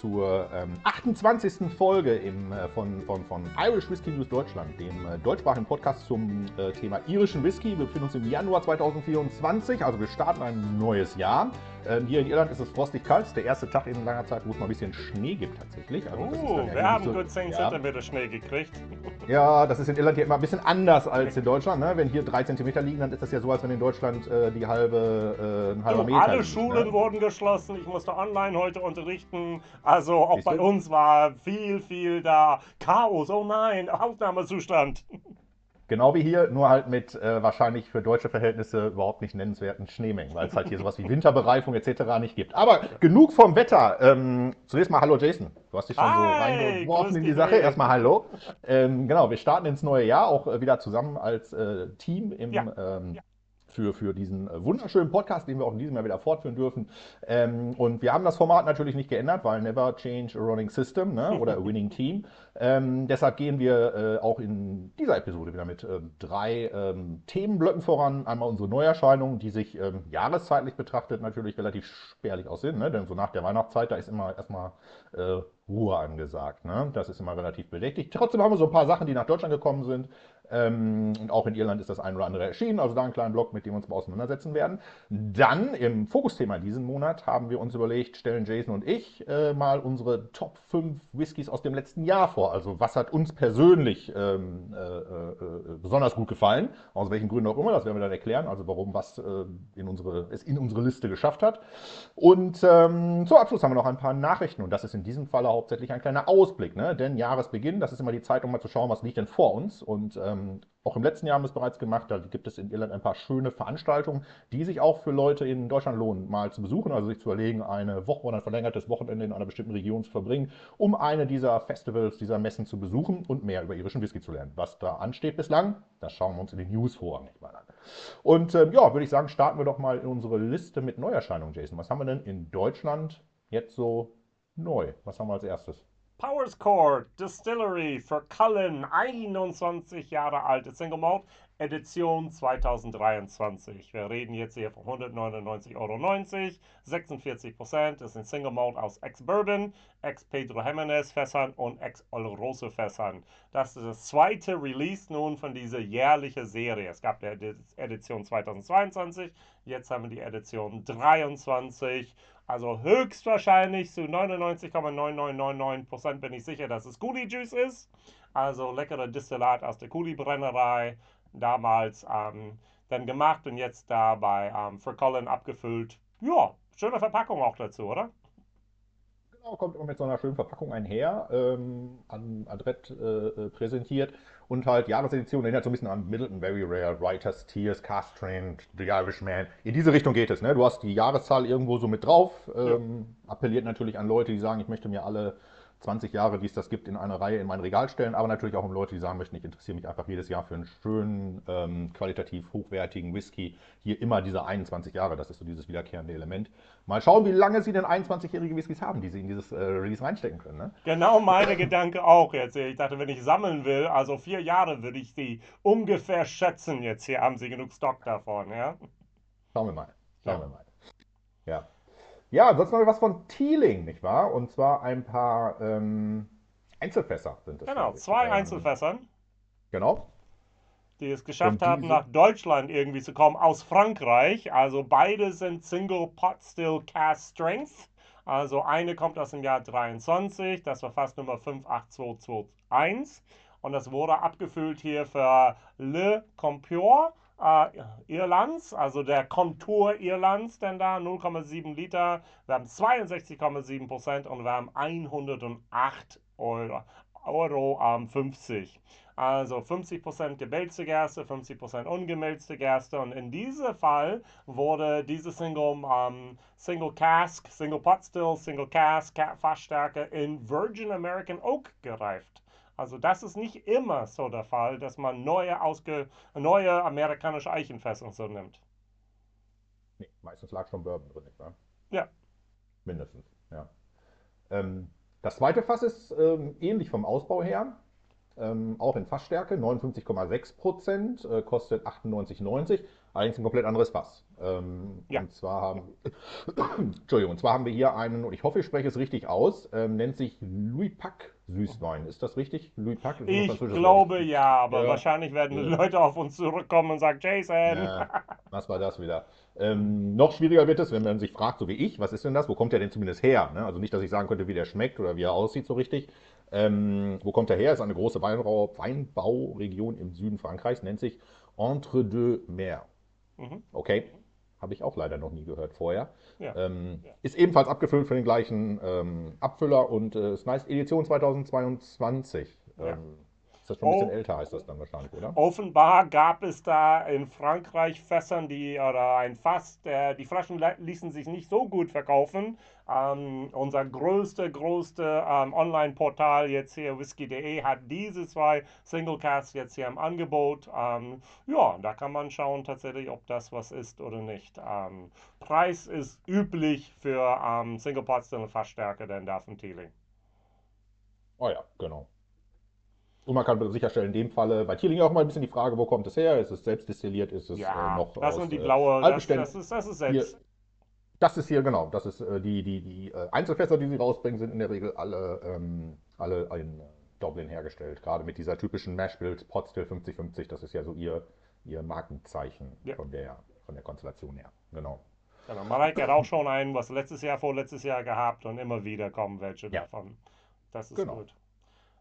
zur ähm, 28. Folge im, äh, von, von, von Irish Whisky News Deutschland, dem äh, deutschsprachigen Podcast zum äh, Thema irischen Whisky. Wir befinden uns im Januar 2024, also wir starten ein neues Jahr. Ähm, hier in Irland ist es frostig kalt, ist der erste Tag in langer Zeit, wo es mal ein bisschen Schnee gibt tatsächlich. Also, oh, ja wir haben so, gut 10 ja. cm Schnee gekriegt. Ja, das ist in Irland hier immer ein bisschen anders als in Deutschland. Ne? Wenn hier 3 cm liegen, dann ist das ja so, als wenn in Deutschland äh, die halbe, äh, ein halber Meter Alle liegt, Schulen ne? wurden geschlossen, ich musste online heute unterrichten. Also auch bei uns war viel, viel da Chaos. Oh nein, Ausnahmezustand. Genau wie hier, nur halt mit äh, wahrscheinlich für deutsche Verhältnisse überhaupt nicht nennenswerten Schneemengen, weil es halt hier sowas wie Winterbereifung etc. nicht gibt. Aber genug vom Wetter. Ähm, zunächst mal hallo Jason. Du hast dich schon Hi, so reingeworfen in die Sache. Welt. Erstmal hallo. Ähm, genau, wir starten ins neue Jahr auch äh, wieder zusammen als äh, Team im ja. Ähm, ja für, für diesen äh, wunderschönen Podcast, den wir auch in diesem Jahr wieder fortführen dürfen. Ähm, und wir haben das Format natürlich nicht geändert, weil never change a running system ne? oder a winning team. Ähm, deshalb gehen wir äh, auch in dieser Episode wieder mit äh, drei ähm, Themenblöcken voran. Einmal unsere Neuerscheinungen, die sich ähm, jahreszeitlich betrachtet natürlich relativ spärlich aussehen, ne? denn so nach der Weihnachtszeit, da ist immer erstmal äh, Ruhe angesagt. Ne? Das ist immer relativ bedächtig. Trotzdem haben wir so ein paar Sachen, die nach Deutschland gekommen sind. Ähm, und auch in Irland ist das ein oder andere erschienen, also da einen kleinen Blog, mit dem wir uns mal auseinandersetzen werden. Dann im Fokusthema diesen Monat haben wir uns überlegt, stellen Jason und ich äh, mal unsere Top 5 Whiskys aus dem letzten Jahr vor. Also was hat uns persönlich ähm, äh, äh, besonders gut gefallen, aus welchen Gründen auch immer, das werden wir dann erklären, also warum was äh, in unsere, es in unsere Liste geschafft hat. Und ähm, zum Abschluss haben wir noch ein paar Nachrichten und das ist in diesem Fall hauptsächlich ein kleiner Ausblick, ne? denn Jahresbeginn, das ist immer die Zeit, um mal zu schauen, was liegt denn vor uns und ähm, ähm, auch im letzten Jahr haben wir es bereits gemacht. Da gibt es in Irland ein paar schöne Veranstaltungen, die sich auch für Leute in Deutschland lohnen, mal zu besuchen. Also sich zu überlegen, eine Woche oder ein verlängertes Wochenende in einer bestimmten Region zu verbringen, um eine dieser Festivals, dieser Messen zu besuchen und mehr über irischen Whisky zu lernen. Was da ansteht bislang, das schauen wir uns in den News vorrangig mal an. Und ähm, ja, würde ich sagen, starten wir doch mal in unsere Liste mit Neuerscheinungen, Jason. Was haben wir denn in Deutschland jetzt so neu? Was haben wir als erstes? Powers Court Distillery für Cullen, 21 Jahre alte Single Malt, Edition 2023. Wir reden jetzt hier von 199,90 Euro, 46 Prozent. Das sind Single Malt aus Ex-Bourbon, Ex-Pedro Jimenez Fässern und Ex-Oloroso Fässern. Das ist das zweite Release nun von dieser jährlichen Serie. Es gab die Edition 2022, jetzt haben wir die Edition 23. Also höchstwahrscheinlich zu 99,9999% bin ich sicher, dass es Coolie Juice ist. Also leckerer Distillat aus der Coolie Brennerei. Damals ähm, dann gemacht und jetzt da bei ähm, Colin abgefüllt. Ja, schöne Verpackung auch dazu, oder? Genau, kommt immer mit so einer schönen Verpackung einher, ähm, an Adrett äh, äh, präsentiert und halt Jahresedition erinnert so ein bisschen an Middleton Very Rare, Writers Tears, Cast Train, The Irishman. In diese Richtung geht es. Ne? Du hast die Jahreszahl irgendwo so mit drauf, ähm, ja. appelliert natürlich an Leute, die sagen, ich möchte mir alle 20 Jahre, die es das gibt, in einer Reihe in mein Regal stellen, aber natürlich auch um Leute, die sagen möchten, ich interessiere mich einfach jedes Jahr für einen schönen, ähm, qualitativ hochwertigen Whisky. Hier immer diese 21 Jahre, das ist so dieses wiederkehrende Element. Mal schauen, wie lange Sie denn 21-jährige Whiskys haben, die Sie in dieses äh, Release reinstecken können. Ne? Genau meine Gedanke auch jetzt. Ich dachte, wenn ich sammeln will, also vier Jahre würde ich sie ungefähr schätzen. Jetzt hier haben Sie genug Stock davon, ja? Schauen wir mal. Schauen ja. wir mal. Ja. Ja, sonst noch was von Teeling, nicht wahr? Und zwar ein paar ähm, Einzelfässer sind es. Genau, zwei ähm, Einzelfässern. Genau. Die es geschafft haben, nach Deutschland irgendwie zu kommen, aus Frankreich. Also beide sind Single Pot Still Cast Strength. Also eine kommt aus dem Jahr 23, das war fast Nummer 58221. Und das wurde abgefüllt hier für Le Compior äh, Irlands, also der Kontur Irlands, denn da 0,7 Liter. Wir haben 62,7 Prozent und wir haben 108 Euro. Euro ähm, 50. Also 50% gemälzte Gerste, 50% ungemälzte Gerste. Und in diesem Fall wurde diese Single, ähm, Single Cask, Single Pot Still, Single Cask, Fassstärke in Virgin American Oak gereift. Also das ist nicht immer so der Fall, dass man neue, ausge neue amerikanische Eichenfässer so nimmt. Nee, meistens lag schon Bourbon drin, nicht wahr? Ja. Mindestens, ja. Ähm, das zweite Fass ist ähm, ähnlich vom Ausbau her. Ähm, auch in Fassstärke, 59,6 Prozent, äh, kostet 98,90. Allerdings ein komplett anderes Fass. Ähm, ja. Und zwar haben, Entschuldigung, und zwar haben wir hier einen, und ich hoffe, ich spreche es richtig aus, ähm, nennt sich Louis Pack Süßwein. Ist das richtig? Louis Pack? Ich glaube Wort. ja, aber ja. wahrscheinlich werden ja. Leute auf uns zurückkommen und sagen, Jason. Ja, was war das wieder? Ähm, noch schwieriger wird es, wenn man sich fragt, so wie ich, was ist denn das? Wo kommt der denn zumindest her? Ne? Also nicht, dass ich sagen könnte, wie der schmeckt oder wie er aussieht so richtig. Ähm, wo kommt er her? Ist eine große Weinbauregion im Süden Frankreichs, nennt sich Entre deux Mers. Mhm. Okay, habe ich auch leider noch nie gehört vorher. Ja. Ähm, ja. Ist ebenfalls abgefüllt für den gleichen ähm, Abfüller und äh, ist nice Edition 2022. Ja. Ähm, ist das schon ein bisschen oh, älter, heißt das dann wahrscheinlich, oder? Offenbar gab es da in Frankreich Fässern, die oder ein Fass, der, die Flaschen ließen sich nicht so gut verkaufen. Ähm, unser größte, größte ähm, Online-Portal jetzt hier, whisky.de, hat diese zwei Singlecasts jetzt hier im Angebot. Ähm, ja, da kann man schauen tatsächlich, ob das was ist oder nicht. Ähm, Preis ist üblich für ähm, Single Pot Still Fassstärke, denn da von Teeling. Oh ja, genau. Und man kann sicherstellen, in dem Falle, bei Tierling auch mal ein bisschen die Frage, wo kommt es her? Ist es selbst destilliert? Ist es ja, äh, noch das aus, und die äh, blaue, das, das, ist, das ist selbst. Hier, das ist hier, genau, das ist äh, die, die, die äh, Einzelfässer, die sie rausbringen, sind in der Regel alle, ähm, alle in Dublin hergestellt. Gerade mit dieser typischen Mashbuild Potstill 5050, das ist ja so ihr, ihr Markenzeichen ja. von, der, von der Konstellation her. Genau. Genau, Mareike hat auch schon einen, was letztes Jahr, vorletztes Jahr gehabt und immer wieder kommen welche ja. davon. Das ist genau. gut.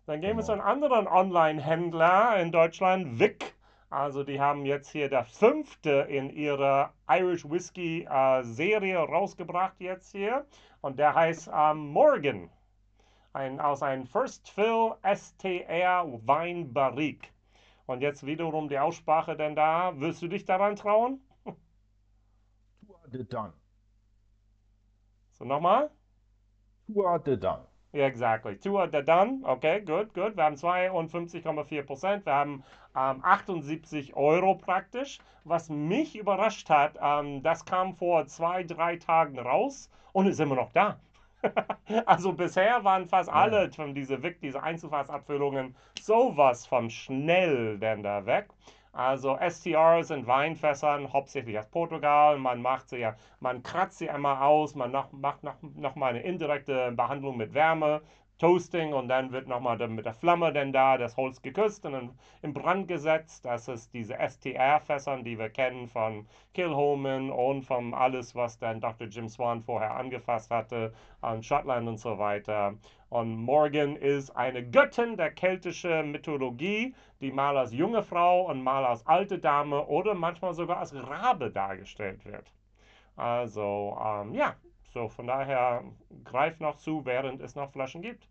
Dann gehen genau. wir zu einem anderen Online-Händler in Deutschland, Vic. Also die haben jetzt hier der fünfte in ihrer Irish Whiskey äh, Serie rausgebracht jetzt hier. Und der heißt ähm, Morgan. Ein, aus einem First Fill STR Wein Barrique. Und jetzt wiederum die Aussprache denn da. Willst du dich daran trauen? Tour de Dun. So nochmal? Tour de Dun. Yeah, exactly. Two are done. Okay, good, good. Wir haben 52,4 Prozent. Wir haben ähm, 78 Euro praktisch. Was mich überrascht hat, ähm, das kam vor zwei, drei Tagen raus und ist immer noch da. also bisher waren fast alle von diese diese Einzelfassabfüllungen, sowas von schnell denn da weg. Also STR sind Weinfässern, hauptsächlich aus Portugal. Man macht sie ja, man kratzt sie einmal aus, man noch, macht noch, noch mal eine indirekte Behandlung mit Wärme, Toasting und dann wird nochmal mit der Flamme denn da das Holz geküsst und in Brand gesetzt. Das ist diese STR-Fässern, die wir kennen von Kilhoman und von alles, was dann Dr. Jim Swan vorher angefasst hatte, an Schottland und so weiter. Und Morgan ist eine Göttin der keltischen Mythologie, die mal als junge Frau und mal als alte Dame oder manchmal sogar als Rabe dargestellt wird. Also, ähm, ja, so, von daher greift noch zu, während es noch Flaschen gibt.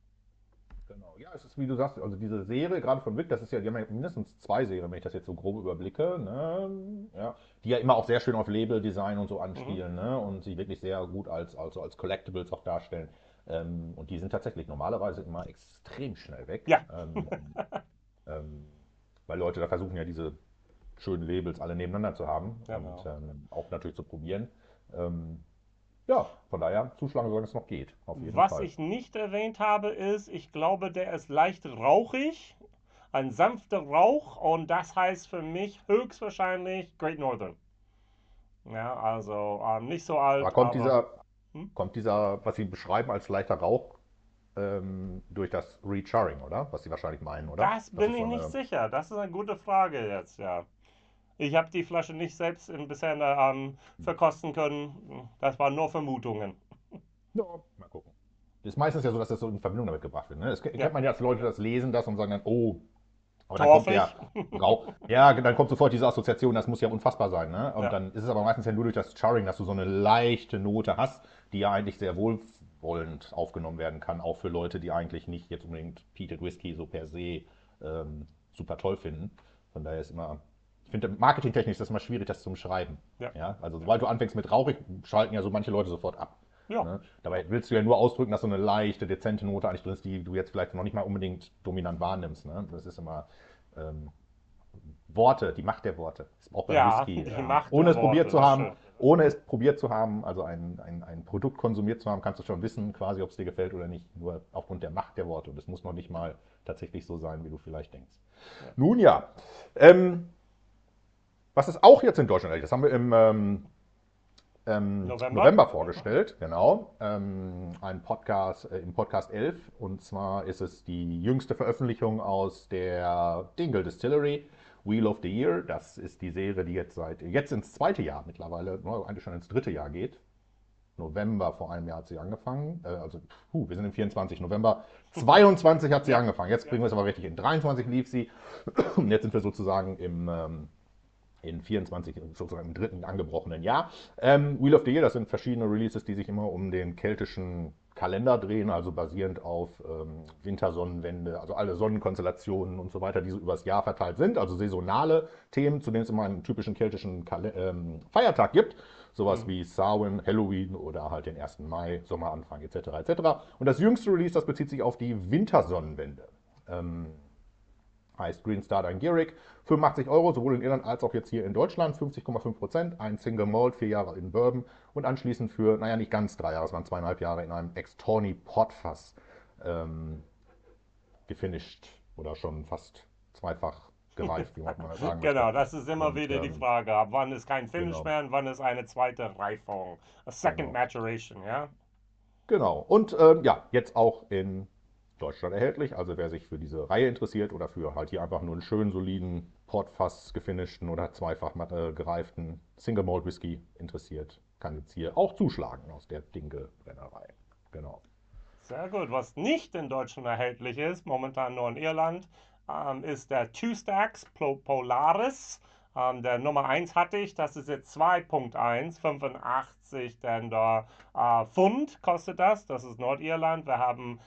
Genau, ja, es ist wie du sagst, also diese Serie, gerade von Wick, das ist ja, die haben ja mindestens zwei Serien, wenn ich das jetzt so grob überblicke, ne? ja, die ja immer auch sehr schön auf Label-Design und so anspielen mhm. ne? und sie wirklich sehr gut als, also als Collectibles auch darstellen. Ähm, und die sind tatsächlich normalerweise immer extrem schnell weg. Ja. Ähm, ähm, weil Leute da versuchen ja diese schönen Labels alle nebeneinander zu haben ja, und genau. Ähm, auch natürlich zu probieren. Ähm, ja, von daher zuschlagen, solange es noch geht. Was Fall. ich nicht erwähnt habe, ist, ich glaube, der ist leicht rauchig. Ein sanfter Rauch und das heißt für mich höchstwahrscheinlich Great Northern. Ja, also ähm, nicht so alt. Aber kommt, aber, dieser, hm? kommt dieser, was Sie beschreiben als leichter Rauch, ähm, durch das Recharring, oder? Was Sie wahrscheinlich meinen, oder? Das, das bin ich so nicht sicher. Das ist eine gute Frage jetzt, ja. Ich habe die Flasche nicht selbst bisher ähm, verkosten können. Das waren nur Vermutungen. Ja, mal gucken. Das ist meistens ja so, dass das so in Verbindung damit gebracht wird. Ne? Das kennt ja. man ja, dass Leute das lesen das und sagen dann, oh, aber dann kommt der Rauch. Ja, dann kommt sofort diese Assoziation, das muss ja unfassbar sein. Ne? Und ja. dann ist es aber meistens ja nur durch das Charring, dass du so eine leichte Note hast, die ja eigentlich sehr wohlwollend aufgenommen werden kann, auch für Leute, die eigentlich nicht jetzt unbedingt Peated Whisky so per se ähm, super toll finden. Von daher ist immer ich finde, marketingtechnisch ist das mal schwierig, das zu beschreiben. Ja. ja. Also, sobald du anfängst mit rauchig, schalten ja so manche Leute sofort ab. Ja. Ne? Dabei willst du ja nur ausdrücken, dass so eine leichte, dezente Note eigentlich drin ist, die du jetzt vielleicht noch nicht mal unbedingt dominant wahrnimmst. Ne? Das ist immer ähm, Worte, die Macht der Worte. Das braucht bei ja, Whisky. Ja. Ohne es probiert zu haben, ohne es probiert zu haben, also ein, ein, ein Produkt konsumiert zu haben, kannst du schon wissen, quasi, ob es dir gefällt oder nicht, nur aufgrund der Macht der Worte. Und es muss noch nicht mal tatsächlich so sein, wie du vielleicht denkst. Ja. Nun ja, ähm, was ist auch jetzt in Deutschland, das haben wir im ähm, ähm, November? November? vorgestellt, genau. Ähm, ein Podcast äh, im Podcast 11. Und zwar ist es die jüngste Veröffentlichung aus der Dingle Distillery. Wheel of the Year. Das ist die Serie, die jetzt seit jetzt ins zweite Jahr mittlerweile, eigentlich schon ins dritte Jahr geht. November vor einem Jahr hat sie angefangen. Äh, also, puh, wir sind im 24. November 22 hat sie angefangen. Jetzt kriegen wir es aber richtig in 23 lief sie. Und jetzt sind wir sozusagen im ähm, in 24, sozusagen im dritten angebrochenen Jahr. Ähm, Wheel of the Year, das sind verschiedene Releases, die sich immer um den keltischen Kalender drehen, also basierend auf ähm, Wintersonnenwende, also alle Sonnenkonstellationen und so weiter, die so übers Jahr verteilt sind, also saisonale Themen, zu denen es immer einen typischen keltischen Kal ähm, Feiertag gibt, sowas mhm. wie Samhain, Halloween oder halt den 1. Mai, Sommeranfang etc. etc. Und das jüngste Release, das bezieht sich auf die Wintersonnenwende. Ähm, heißt Green Star Gierig. 85 Euro, sowohl in Irland als auch jetzt hier in Deutschland, 50,5 Prozent, ein Single Malt, vier Jahre in Bourbon und anschließend für, naja, nicht ganz drei Jahre, es waren zweieinhalb Jahre in einem Extorni Portfass ähm, gefinisht oder schon fast zweifach gereift, wie man sagen Genau, das ist immer und, wieder ähm, die Frage, ab wann ist kein Finish genau. mehr und wann ist eine zweite Reifung, a second genau. maturation, ja? Genau, und ähm, ja, jetzt auch in Deutschland erhältlich. Also wer sich für diese Reihe interessiert oder für halt hier einfach nur einen schönen, soliden, Portfass gefinischten oder zweifach äh, gereiften Single Malt Whisky interessiert, kann jetzt hier auch zuschlagen aus der Dinge Brennerei. Genau. Sehr gut. Was nicht in Deutschland erhältlich ist, momentan nur in Irland, ähm, ist der Two Stacks Polaris. Ähm, der Nummer 1 hatte ich, das ist jetzt 2.1, 85 denn da äh, Pfund kostet das, das ist Nordirland. Wir haben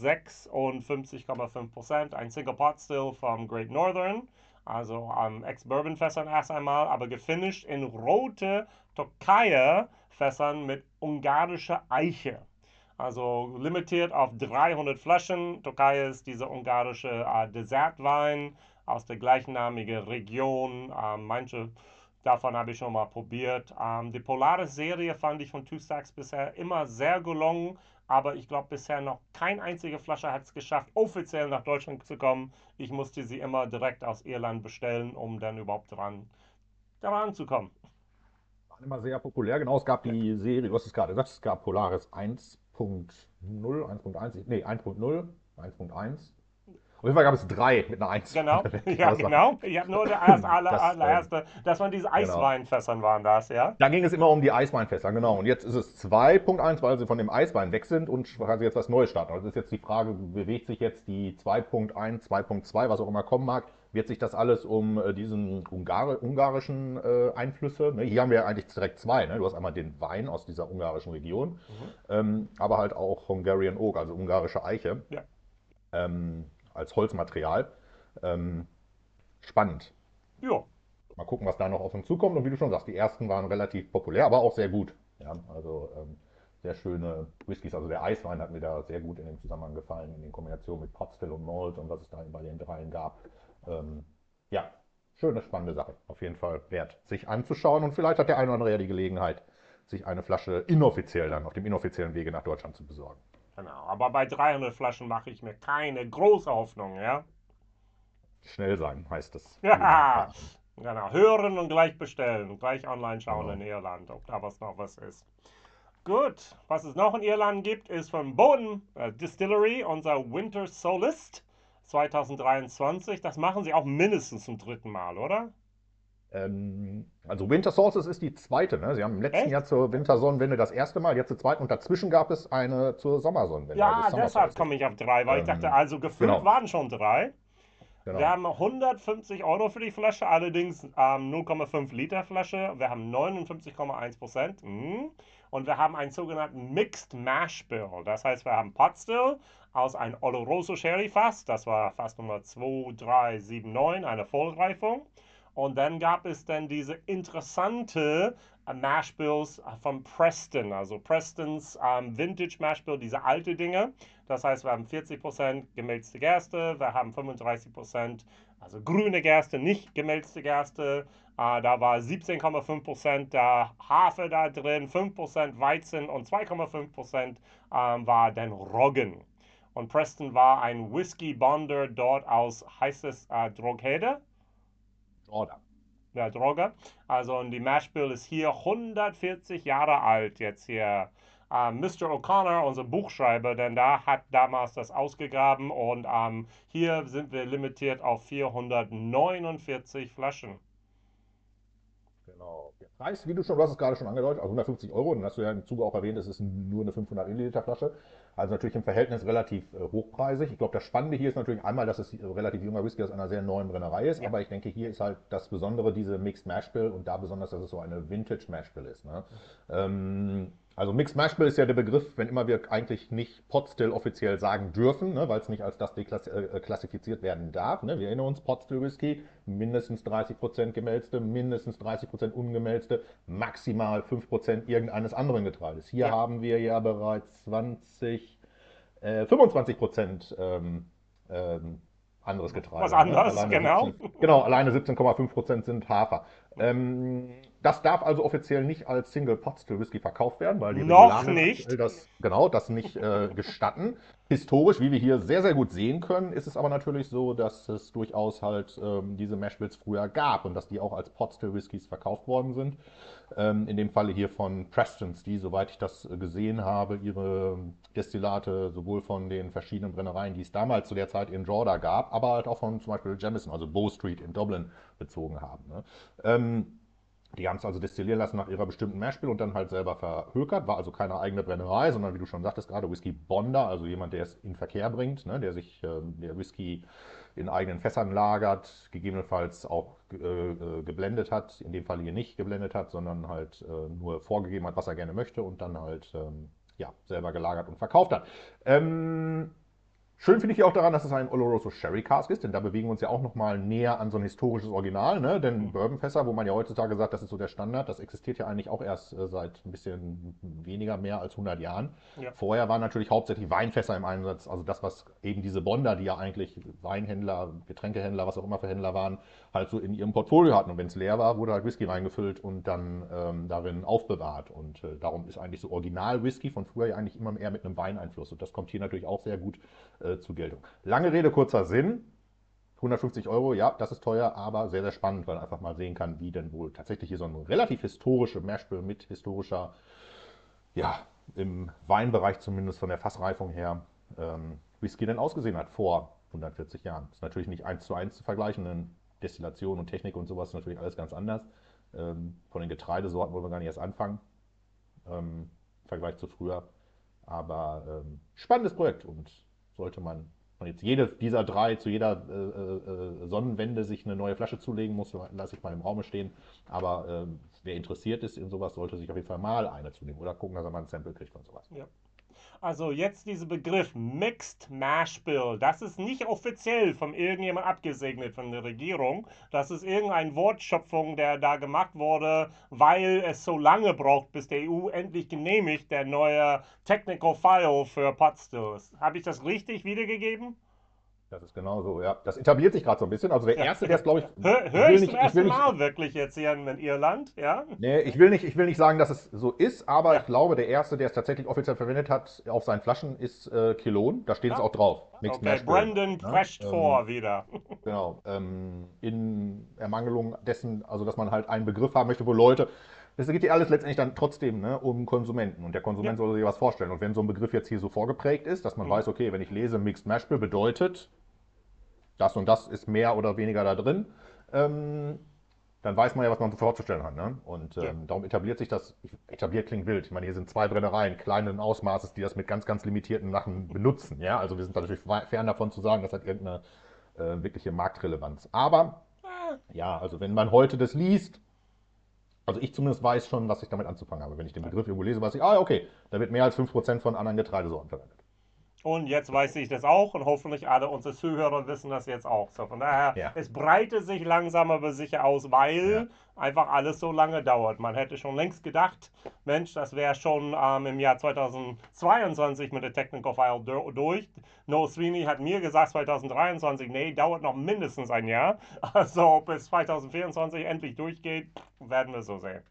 56,5 Prozent, ein Single Pot Still vom Great Northern, also ähm, Ex-Bourbon-Fässern erst einmal, aber gefinisht in rote Tokayer-Fässern mit ungarischer Eiche. Also limitiert auf 300 Flaschen. Tokayer ist dieser ungarische äh, Dessertwein aus der gleichnamigen Region. Ähm, manche davon habe ich schon mal probiert. Ähm, die Polaris-Serie fand ich von Stacks bisher immer sehr gelungen, aber ich glaube bisher noch kein einzige Flasche hat es geschafft, offiziell nach Deutschland zu kommen. Ich musste sie immer direkt aus Irland bestellen, um dann überhaupt dran, daran zu kommen. War immer sehr populär, genau. Es gab die Serie, was ist gerade gesagt, es gab Polaris 1.0, 1.1, nee, 1.0, 1.1 auf jeden Fall gab es drei mit einer Eins. Genau, ja, genau. Ich habe nur der erste, aller, das, allererste. Das waren diese genau. Eisweinfässern, waren das, ja? Da ging es immer um die Eisweinfässer, genau. Und jetzt ist es 2.1, weil sie von dem Eiswein weg sind und quasi jetzt was Neues starten. Also ist jetzt die Frage, bewegt sich jetzt die 2.1, 2.2, was auch immer kommen mag, wird sich das alles um äh, diesen Ungar ungarischen äh, Einflüsse, ne? hier haben wir ja eigentlich direkt zwei, ne? du hast einmal den Wein aus dieser ungarischen Region, mhm. ähm, aber halt auch Hungarian Oak, also ungarische Eiche. Ja. Ähm, als Holzmaterial. Ähm, spannend. Ja. Mal gucken, was da noch auf uns zukommt. Und wie du schon sagst, die ersten waren relativ populär, aber auch sehr gut. Ja, also ähm, sehr schöne Whiskys. Also der Eiswein hat mir da sehr gut in dem Zusammenhang gefallen, in den Kombinationen mit Potstill und Malt und was es da bei den dreien gab. Ähm, ja, schöne, spannende Sache. Auf jeden Fall wert, sich anzuschauen. Und vielleicht hat der eine oder andere ja die Gelegenheit, sich eine Flasche inoffiziell dann auf dem inoffiziellen Wege nach Deutschland zu besorgen. Genau, aber bei 300 Flaschen mache ich mir keine große Hoffnung, ja? Schnell sein heißt es. Ja, genau. Hören und gleich bestellen. Gleich online schauen genau. in Irland, ob da was noch was ist. Gut, was es noch in Irland gibt, ist von Boden äh, Distillery, unser Winter Solist 2023. Das machen sie auch mindestens zum dritten Mal, oder? Ähm, also Winter Solstice ist die zweite. Ne? Sie haben im letzten Echt? Jahr zur Wintersonnenwende das erste Mal, jetzt die zweite und dazwischen gab es eine zur Sommersonnenwende. Ja, also deshalb komme ich auf drei, weil ähm, ich dachte, also gefüllt genau. waren schon drei. Genau. Wir haben 150 Euro für die Flasche, allerdings ähm, 0,5 Liter Flasche. Wir haben 59,1 Prozent. Mm. Und wir haben einen sogenannten Mixed Mash Bill. Das heißt, wir haben Pot Still aus einem Oloroso Sherry Fass. Das war Fass Nummer 2379, eine Vollreifung. Und dann gab es dann diese interessante äh, Mashbills von Preston, also Prestons ähm, Vintage Mashbill, diese alte Dinge. Das heißt, wir haben 40% gemälzte Gerste, wir haben 35% Also grüne Gerste, nicht gemälzte Gerste. Äh, da war 17,5% der Hafer da drin, 5% Weizen und 2,5% ähm, war dann Roggen. Und Preston war ein Whisky Bonder dort aus, heißt es äh, Droghede? Jordan. Ja, Droge. Also und die Mashbill ist hier 140 Jahre alt jetzt hier. Uh, Mr. O'Connor, unser Buchschreiber, denn da hat damals das ausgegraben und um, hier sind wir limitiert auf 449 Flaschen. Genau. Der Preis, wie du schon, du hast es gerade schon angedeutet, also 150 Euro, dann hast du ja im Zuge auch erwähnt, es ist nur eine 500 Milliliter Flasche. Also natürlich im Verhältnis relativ äh, hochpreisig. Ich glaube, das Spannende hier ist natürlich einmal, dass es relativ junger Whisky aus einer sehr neuen Brennerei ist, ja. aber ich denke, hier ist halt das Besondere diese Mixed Mash Bill und da besonders, dass es so eine Vintage Mash Bill ist. Ne? Mhm. Ähm, also Mixed Mash Bill ist ja der Begriff, wenn immer wir eigentlich nicht Potstill offiziell sagen dürfen, ne, weil es nicht als das äh, klassifiziert werden darf. Ne. Wir erinnern uns, Potstill Whisky, mindestens 30% gemälzte, mindestens 30% ungemälzte, maximal 5% irgendeines anderen Getreides. Hier ja. haben wir ja bereits 20, äh, 25% ähm, ähm, anderes Getreide. Was anderes, ne? genau. 17, genau, alleine 17,5% sind Hafer. Ähm, das darf also offiziell nicht als Single Pot Still Whisky verkauft werden, weil die noch nicht das genau das nicht äh, gestatten. Historisch, wie wir hier sehr sehr gut sehen können, ist es aber natürlich so, dass es durchaus halt ähm, diese Mashbills früher gab und dass die auch als Pot Still Whiskys verkauft worden sind. Ähm, in dem Falle hier von Prestons, die, soweit ich das gesehen habe, ihre Destillate sowohl von den verschiedenen Brennereien, die es damals zu der Zeit in Jordan gab, aber halt auch von zum Beispiel Jamison, also Bow Street in Dublin bezogen haben. Ne? Ähm, die haben es also destillieren lassen nach ihrer bestimmten Mashbill und dann halt selber verhökert. War also keine eigene Brennerei, sondern wie du schon sagtest gerade, Whisky Bonder, also jemand, der es in Verkehr bringt, ne, der sich äh, der Whisky in eigenen Fässern lagert, gegebenenfalls auch äh, äh, geblendet hat, in dem Fall hier nicht geblendet hat, sondern halt äh, nur vorgegeben hat, was er gerne möchte und dann halt ähm, ja, selber gelagert und verkauft hat. Ähm, Schön finde ich hier auch daran, dass es ein Oloroso Sherry Cask ist, denn da bewegen wir uns ja auch nochmal näher an so ein historisches Original. Ne? Denn mhm. Bourbonfässer, wo man ja heutzutage sagt, das ist so der Standard, das existiert ja eigentlich auch erst äh, seit ein bisschen weniger mehr als 100 Jahren. Ja. Vorher waren natürlich hauptsächlich Weinfässer im Einsatz, also das, was eben diese Bonder, die ja eigentlich Weinhändler, Getränkehändler, was auch immer für Händler waren, halt so in ihrem Portfolio hatten. Und wenn es leer war, wurde halt Whisky reingefüllt und dann ähm, darin aufbewahrt. Und äh, darum ist eigentlich so Original-Whisky von früher ja eigentlich immer eher mit einem Weineinfluss. Und das kommt hier natürlich auch sehr gut äh, zur Geltung. Lange Rede, kurzer Sinn. 150 Euro, ja, das ist teuer, aber sehr, sehr spannend, weil man einfach mal sehen kann, wie denn wohl tatsächlich hier so eine relativ historische Mashbill mit historischer, ja, im Weinbereich zumindest von der Fassreifung her, ähm, Whisky denn ausgesehen hat vor 140 Jahren. Ist natürlich nicht eins zu eins zu vergleichen, denn Destillation und Technik und sowas ist natürlich alles ganz anders. Ähm, von den Getreidesorten wollen wir gar nicht erst anfangen, ähm, im Vergleich zu früher. Aber ähm, spannendes Projekt und sollte man jetzt jede dieser drei zu jeder äh, äh, äh, Sonnenwende sich eine neue Flasche zulegen muss, lasse ich mal im Raum stehen. Aber äh, wer interessiert ist in sowas, sollte sich auf jeden Fall mal eine zunehmen oder gucken, dass er mal ein Sample kriegt von sowas. Ja. Also jetzt dieser Begriff Mixed Mash Bill, das ist nicht offiziell von irgendjemand abgesegnet von der Regierung. Das ist irgendeine Wortschöpfung, der da gemacht wurde, weil es so lange braucht, bis der EU endlich genehmigt der neue Technical File für Potstills. Habe ich das richtig wiedergegeben? Das ist genau so, ja. Das etabliert sich gerade so ein bisschen. Also der Erste, der ist, glaube ich... Hör, hör ich, ich zum ersten Mal nicht, wirklich jetzt hier in Irland, ja? Nee, ich will, nicht, ich will nicht sagen, dass es so ist, aber ja. ich glaube, der Erste, der es tatsächlich offiziell verwendet hat auf seinen Flaschen, ist äh, Kilon. Da steht ja. es auch drauf. Mixed okay, Brandon prescht ja? vor ähm, wieder. Genau. Ähm, in Ermangelung dessen, also dass man halt einen Begriff haben möchte, wo Leute... Das geht ja alles letztendlich dann trotzdem ne, um Konsumenten. Und der Konsument ja. soll sich was vorstellen. Und wenn so ein Begriff jetzt hier so vorgeprägt ist, dass man mhm. weiß, okay, wenn ich lese Mixed Mashbill bedeutet, das und das ist mehr oder weniger da drin, ähm, dann weiß man ja, was man vorzustellen hat. Ne? Und ähm, ja. darum etabliert sich das, etabliert klingt wild. Ich meine, hier sind zwei Brennereien, kleinen Ausmaßes, die das mit ganz, ganz limitierten Sachen benutzen. Ja? Also wir sind natürlich fern davon zu sagen, das hat irgendeine äh, wirkliche Marktrelevanz. Aber ja, also wenn man heute das liest, also ich zumindest weiß schon, was ich damit anzufangen habe. Wenn ich den Begriff irgendwo lese, weiß ich, ah, okay, da wird mehr als 5% von anderen Getreidesorten verwendet. Und jetzt weiß ich das auch und hoffentlich alle unsere Zuhörer wissen das jetzt auch. So, von daher, ja. es breitet sich langsam aber sicher aus, weil ja. einfach alles so lange dauert. Man hätte schon längst gedacht, Mensch, das wäre schon ähm, im Jahr 2022 mit der Technical File durch. Noel Sweeney hat mir gesagt, 2023, nee, dauert noch mindestens ein Jahr. Also, ob es 2024 endlich durchgeht, werden wir so sehen.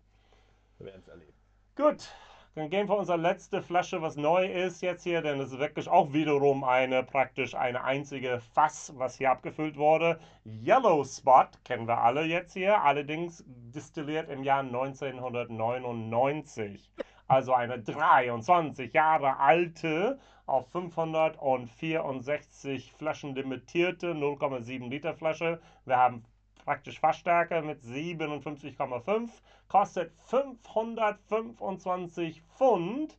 Wir werden es erleben. Gut, dann gehen wir unsere letzte Flasche, was neu ist jetzt hier, denn es ist wirklich auch wiederum eine praktisch eine einzige Fass, was hier abgefüllt wurde. Yellow Spot kennen wir alle jetzt hier, allerdings distilliert im Jahr 1999. Also eine 23 Jahre alte, auf 564 Flaschen limitierte 0,7 Liter Flasche. Wir haben praktisch Fassstärke mit 57,5, kostet 525 Pfund.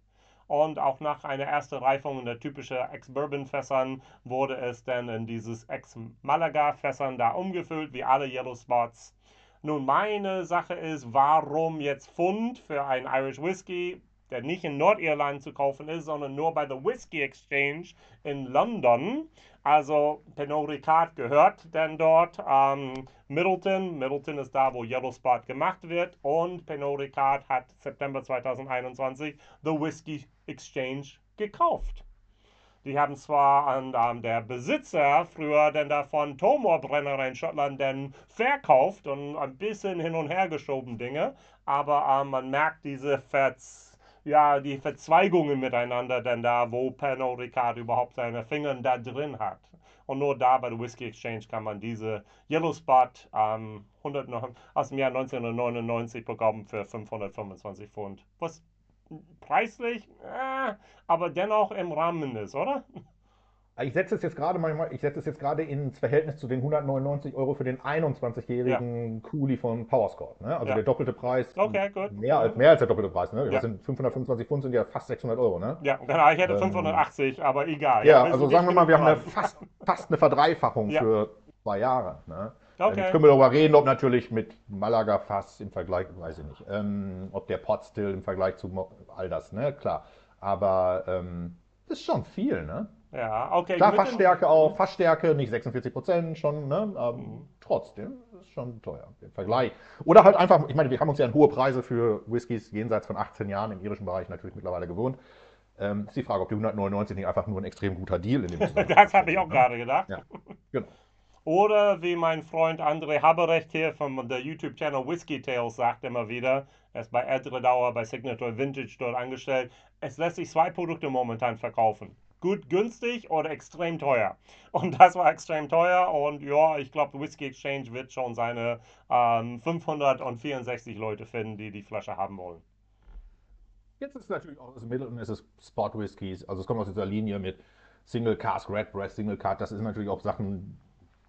Und auch nach einer ersten Reifung in der typischen Ex-Bourbon-Fässern wurde es dann in dieses Ex-Malaga-Fässern da umgefüllt, wie alle Yellow Spots. Nun, meine Sache ist, warum jetzt Pfund für ein Irish Whiskey? Der nicht in Nordirland zu kaufen ist, sondern nur bei der Whisky Exchange in London. Also Pernod Ricard gehört denn dort ähm, Middleton. Middleton ist da, wo Yellow Spot gemacht wird. Und Pernod Ricard hat September 2021 The Whisky Exchange gekauft. Die haben zwar an ähm, der Besitzer früher denn davon Tomor Brennerei in Schottland denn verkauft und ein bisschen hin und her geschoben Dinge, aber ähm, man merkt diese Verz ja, die Verzweigungen miteinander denn da, wo Pernod Ricard überhaupt seine Finger da drin hat. Und nur da bei der Whisky Exchange kann man diese Yellow Spot ähm, 100, aus dem Jahr 1999 bekommen für 525 Pfund. Was preislich, äh, aber dennoch im Rahmen ist, oder? Ich setze es jetzt gerade manchmal, ich setze es jetzt gerade ins Verhältnis zu den 199 Euro für den 21-jährigen ja. Kuli von PowerScore. Ne? Also ja. der doppelte Preis. Okay, gut. Mehr als, mehr als der doppelte Preis. Ne? Das sind 525 Pfund sind ja fast 600 Euro. Ne? Ja. Ich hätte ähm, 580, aber egal. Ja, also sagen wir mal, wir haben eine fast, fast eine Verdreifachung für zwei Jahre. Ne? Okay. Jetzt können wir darüber reden, ob natürlich mit Malaga Fass im Vergleich, weiß ich nicht, ähm, ob der Pot Still im Vergleich zu all das, ne, klar. Aber ähm, das ist schon viel, ne? Ja, okay. Klar, Fassstärke auch, Fassstärke, nicht 46 Prozent schon, ne? Aber mhm. trotzdem ist schon teuer im Vergleich. Oder halt einfach, ich meine, wir haben uns ja an hohe Preise für Whiskys jenseits von 18 Jahren im irischen Bereich natürlich mittlerweile gewohnt. Ähm, ist die Frage, ob die 199 nicht einfach nur ein extrem guter Deal in dem Das habe ich auch gerade gedacht. Ja, genau. Oder wie mein Freund André Haberecht hier vom der YouTube-Channel Whiskey Tales sagt immer wieder, er ist bei Erdredauer bei Signature Vintage dort angestellt, es lässt sich zwei Produkte momentan verkaufen gut günstig oder extrem teuer. Und das war extrem teuer und ja, ich glaube, Whisky Exchange wird schon seine ähm, 564 Leute finden, die die Flasche haben wollen. Jetzt ist es natürlich auch das Mittel und es ist Spot Whiskys, also es kommt aus dieser Linie mit Single Cask, Red Breast, Single Card, das ist natürlich auch Sachen,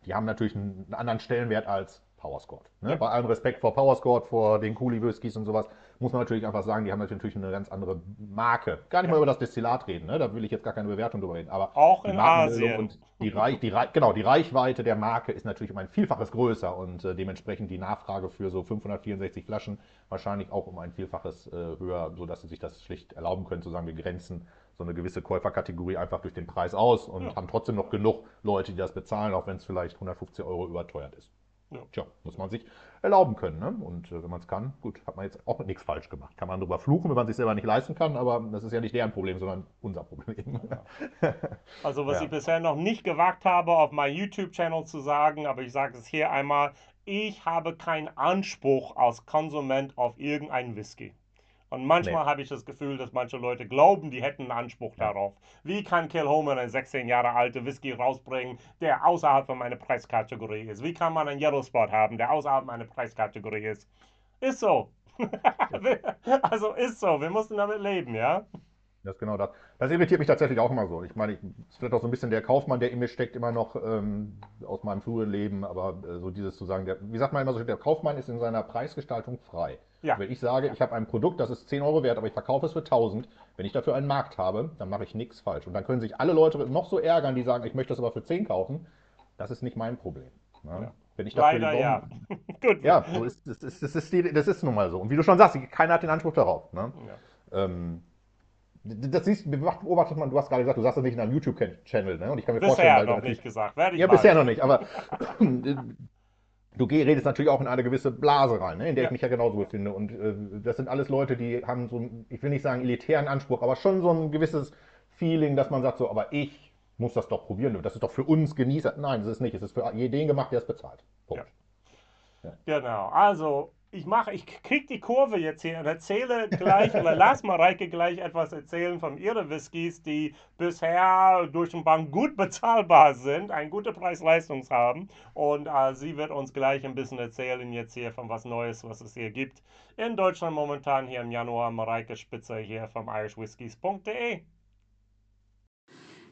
die haben natürlich einen anderen Stellenwert als Powerscored. Ne? Ja. Bei allem Respekt vor Powerscored, vor den Whiskys und sowas, muss man natürlich einfach sagen, die haben natürlich eine ganz andere Marke. Gar nicht ja. mal über das Destillat reden, ne? da will ich jetzt gar keine Bewertung drüber reden. Aber auch in Asien. Und die, Reich, die, genau, die Reichweite der Marke ist natürlich um ein Vielfaches größer und äh, dementsprechend die Nachfrage für so 564 Flaschen wahrscheinlich auch um ein Vielfaches äh, höher, sodass sie sich das schlicht erlauben können, zu sagen, wir grenzen so eine gewisse Käuferkategorie einfach durch den Preis aus und ja. haben trotzdem noch genug Leute, die das bezahlen, auch wenn es vielleicht 150 Euro überteuert ist. Ja. Tja, muss man sich erlauben können. Ne? Und äh, wenn man es kann, gut, hat man jetzt auch nichts falsch gemacht. Kann man darüber fluchen, wenn man sich selber nicht leisten kann, aber das ist ja nicht deren Problem, sondern unser Problem. Ja. Also was ja. ich bisher noch nicht gewagt habe, auf meinem YouTube-Channel zu sagen, aber ich sage es hier einmal, ich habe keinen Anspruch als Konsument auf irgendeinen Whisky. Und manchmal nee. habe ich das Gefühl, dass manche Leute glauben, die hätten einen Anspruch ja. darauf. Wie kann Kilhoman einen 16 Jahre alte Whisky rausbringen, der außerhalb von meiner Preiskategorie ist? Wie kann man einen Yellow Spot haben, der außerhalb meiner Preiskategorie ist? Ist so. also ist so. Wir mussten damit leben, ja? Das ist genau das. Das irritiert mich tatsächlich auch immer so. Ich meine, es ist vielleicht auch so ein bisschen der Kaufmann, der in mir steckt, immer noch ähm, aus meinem frühen Leben, aber äh, so dieses zu sagen, der, wie sagt man immer so, der Kaufmann ist in seiner Preisgestaltung frei. Ja. Wenn ich sage, ich habe ein Produkt, das ist 10 Euro wert, aber ich verkaufe es für 1000, wenn ich dafür einen Markt habe, dann mache ich nichts falsch. Und dann können sich alle Leute noch so ärgern, die sagen, ich möchte das aber für 10 kaufen. Das ist nicht mein Problem. Ne? Ja. Wenn ich dafür Leider, ja. Gut. Ja, so ist, das, ist, das, ist die, das ist nun mal so. Und wie du schon sagst, keiner hat den Anspruch darauf. Ne? Ja. Ähm, das siehst, beobachtet man, du hast gerade gesagt, du sagst das nicht in einem YouTube-Channel, ne? Und ich kann mir bisher vorstellen, weil noch nicht gesagt. Werde ich Ja, mal. bisher noch nicht, aber du redest natürlich auch in eine gewisse Blase rein, ne? in der Ja. ich mich ja genauso befinde. Und äh, das sind alles Leute, die haben so, einen, ich will nicht sagen elitären Anspruch, aber schon so ein gewisses Feeling, dass man sagt so, aber ich muss das doch probieren. Das ist doch für uns Genießer. Nein, das ist nicht. Es ist für den gemacht, der es bezahlt. Punkt. Genau, also ich mache, ich krieg die Kurve jetzt hier und erzähle gleich oder lass Mareike gleich etwas erzählen von ihren Whiskys, die bisher durch den Bank gut bezahlbar sind, einen guten Preis-Leistung haben und äh, sie wird uns gleich ein bisschen erzählen jetzt hier von was Neues, was es hier gibt in Deutschland momentan hier im Januar. Mareike Spitzer hier vom irishwhiskies.de.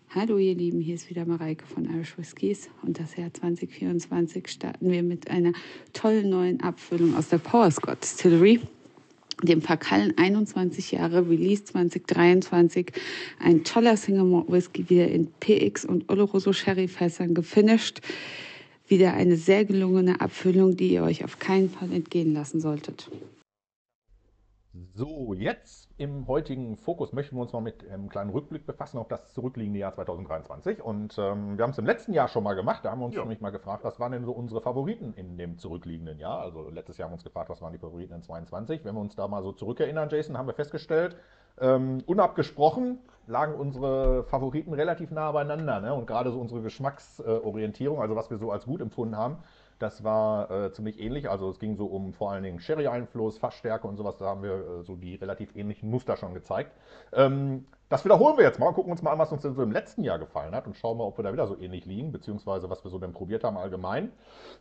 Hallo ihr Lieben, hier ist wieder Mareike von Irish Whiskies und das Jahr 2024 starten wir mit einer tollen neuen Abfüllung aus der Power Scott Distillery, dem Verkallen 21 Jahre, Release 2023, ein toller Single Malt Whisky wieder in PX und Oloroso Sherry Fässern gefinisht. Wieder eine sehr gelungene Abfüllung, die ihr euch auf keinen Fall entgehen lassen solltet. So, jetzt im heutigen Fokus möchten wir uns mal mit einem kleinen Rückblick befassen auf das zurückliegende Jahr 2023. Und ähm, wir haben es im letzten Jahr schon mal gemacht. Da haben wir uns Ja. nämlich mal gefragt, was waren denn so unsere Favoriten in dem zurückliegenden Jahr? Also letztes Jahr haben wir uns gefragt, was waren die Favoriten in 22. Wenn wir uns da mal so zurückerinnern, Jason, haben wir festgestellt, ähm, unabgesprochen lagen unsere Favoriten relativ nah beieinander. Ne? Und gerade so unsere Geschmacksorientierung, also was wir so als gut empfunden haben, das war äh, ziemlich ähnlich. Also es ging so um vor allen Dingen Sherry-Einfluss, Fassstärke und sowas. Da haben wir äh, so die relativ ähnlichen Muster schon gezeigt. Ähm, das wiederholen wir jetzt mal und gucken uns mal an, was uns denn so im letzten Jahr gefallen hat und schauen mal, ob wir da wieder so ähnlich liegen, beziehungsweise was wir so denn probiert haben allgemein.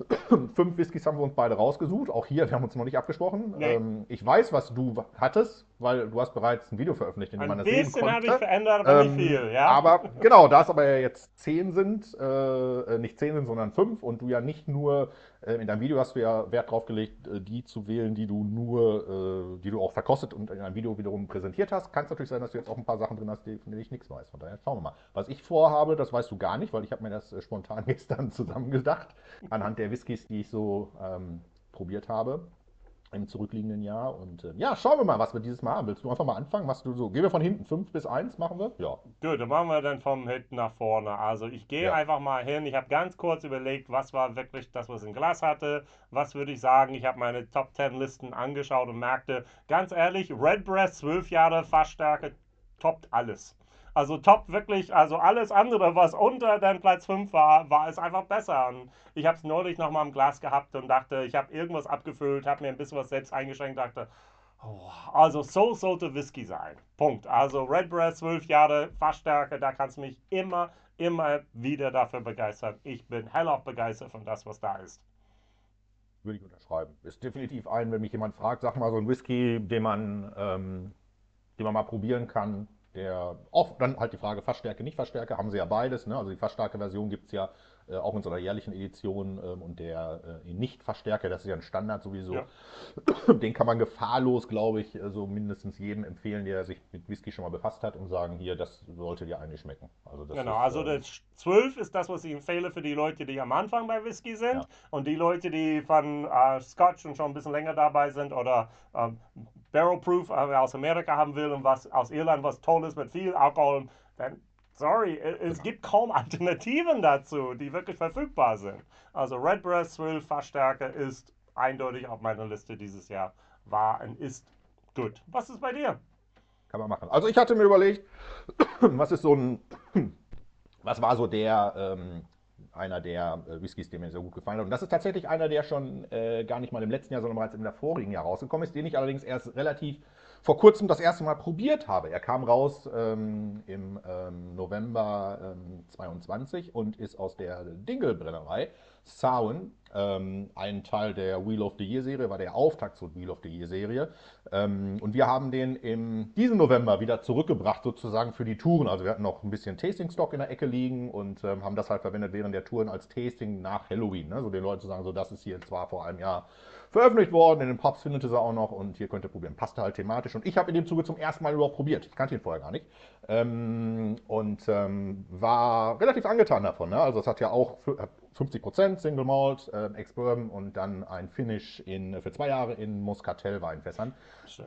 Fünf Whiskys haben wir uns beide rausgesucht. Auch hier, wir haben uns noch nicht abgesprochen. Nee. Ähm, ich weiß, was du hattest, weil du hast bereits ein Video veröffentlicht, in dem man Ein das sehen bisschen habe ich konnte. verändert, aber Ähm, nicht viel, ja. Aber genau, da es aber ja jetzt zehn sind, äh, äh, nicht zehn sind, sondern fünf und du ja nicht nur, in deinem Video hast du ja Wert drauf gelegt, äh, die zu wählen, die du nur, äh, die du auch verkostet und in einem Video wiederum präsentiert hast. Kann es natürlich sein, dass du jetzt auch ein paar Sachen drin hast, von denen ich nichts weiß. Von daher schauen wir mal. Was ich vorhabe, das weißt du gar nicht, weil ich habe mir das äh, spontan gestern zusammengedacht, anhand der Whiskys, die ich so ähm, probiert habe im zurückliegenden Jahr. Und äh, ja, schauen wir mal, was wir dieses Mal haben. Willst du einfach mal anfangen? Was du so, gehen wir von hinten, 5 bis 1 machen wir? Ja. Gut, dann machen wir dann vom hinten nach vorne. Also ich gehe Ja. einfach mal hin. Ich habe ganz kurz überlegt, was war wirklich das, was ich im Glas hatte. Was würde ich sagen? Ich habe meine Top 10 Listen angeschaut und merkte, ganz ehrlich, Redbreast 12 Jahre Fassstärke toppt alles. Also top wirklich, also alles andere, was unter dann Platz 5 war, war es einfach besser. Und ich habe es neulich nochmal im Glas gehabt und dachte, ich habe irgendwas abgefüllt, habe mir ein bisschen was selbst eingeschenkt, dachte, Oh, Also so sollte Whisky sein. Punkt. Also Redbreast 12 Jahre Fassstärke, da kannst du mich immer, immer wieder dafür begeistern. Ich bin hellauf begeistert von das, was da ist. Würde ich unterschreiben. Ist definitiv ein, wenn mich jemand fragt, sag mal so ein Whisky, den man, ähm, den man mal probieren kann, der auch dann halt die Frage Fassstärke, nicht Fassstärke, haben sie ja beides. Ne? Also die Fassstarke Version gibt es ja äh, auch in so einer jährlichen Edition ähm, und der äh, nicht Fassstärke, das ist ja ein Standard sowieso. Ja. Den kann man gefahrlos, glaube ich, äh, so mindestens jedem empfehlen, der sich mit Whisky schon mal befasst hat und sagen, hier, das sollte dir eigentlich schmecken. Also das Genau, ist, also ähm, das 12 ist das, was ich empfehle für die Leute, die am Anfang bei Whisky sind. Ja. Und die Leute, die von äh, Scotch und schon ein bisschen länger dabei sind oder ähm, Barrel Proof äh, aus Amerika haben will und was aus Irland was Tolles mit viel Alkohol, dann sorry, es gibt kaum Alternativen dazu, die wirklich verfügbar sind. Also Redbreast 12 Fassstärke ist eindeutig auf meiner Liste dieses Jahr. War und ist gut. Was ist bei dir? Kann man machen. Also ich hatte mir überlegt, was ist so ein, was war so der, ähm, einer der äh, Whiskys, der mir sehr gut gefallen hat. Und das ist tatsächlich einer, der schon äh, gar nicht mal im letzten Jahr, sondern bereits im vorigen Jahr rausgekommen ist, den ich allerdings erst relativ vor kurzem das erste Mal probiert habe. Er kam raus ähm, im ähm, November ähm, 22 und ist aus der Dingle-Brennerei Samhain, ähm, ein Teil der Wheel of the Year Serie, war der Auftakt zur Wheel of the Year Serie. Ähm, und wir haben den im diesen November wieder zurückgebracht, sozusagen für die Touren. Also wir hatten noch ein bisschen Tasting Stock in der Ecke liegen und ähm, haben das halt verwendet während der Touren als Tasting nach Halloween. Ne? So den Leuten zu sagen, so das ist hier zwar vor einem Jahr veröffentlicht worden, in den Pubs findet ihr sie auch noch und hier könnt ihr probieren. Passte halt thematisch. Und ich habe in dem Zuge zum ersten Mal überhaupt probiert. Ich kannte ihn vorher gar nicht. Ähm, und ähm, war relativ angetan davon. Ne? Also es hat ja auch fü- hat 50% Single Malt, äh, Ex-Bourbon und dann ein Finish in, für zwei Jahre in Muscatel-Weinfässern.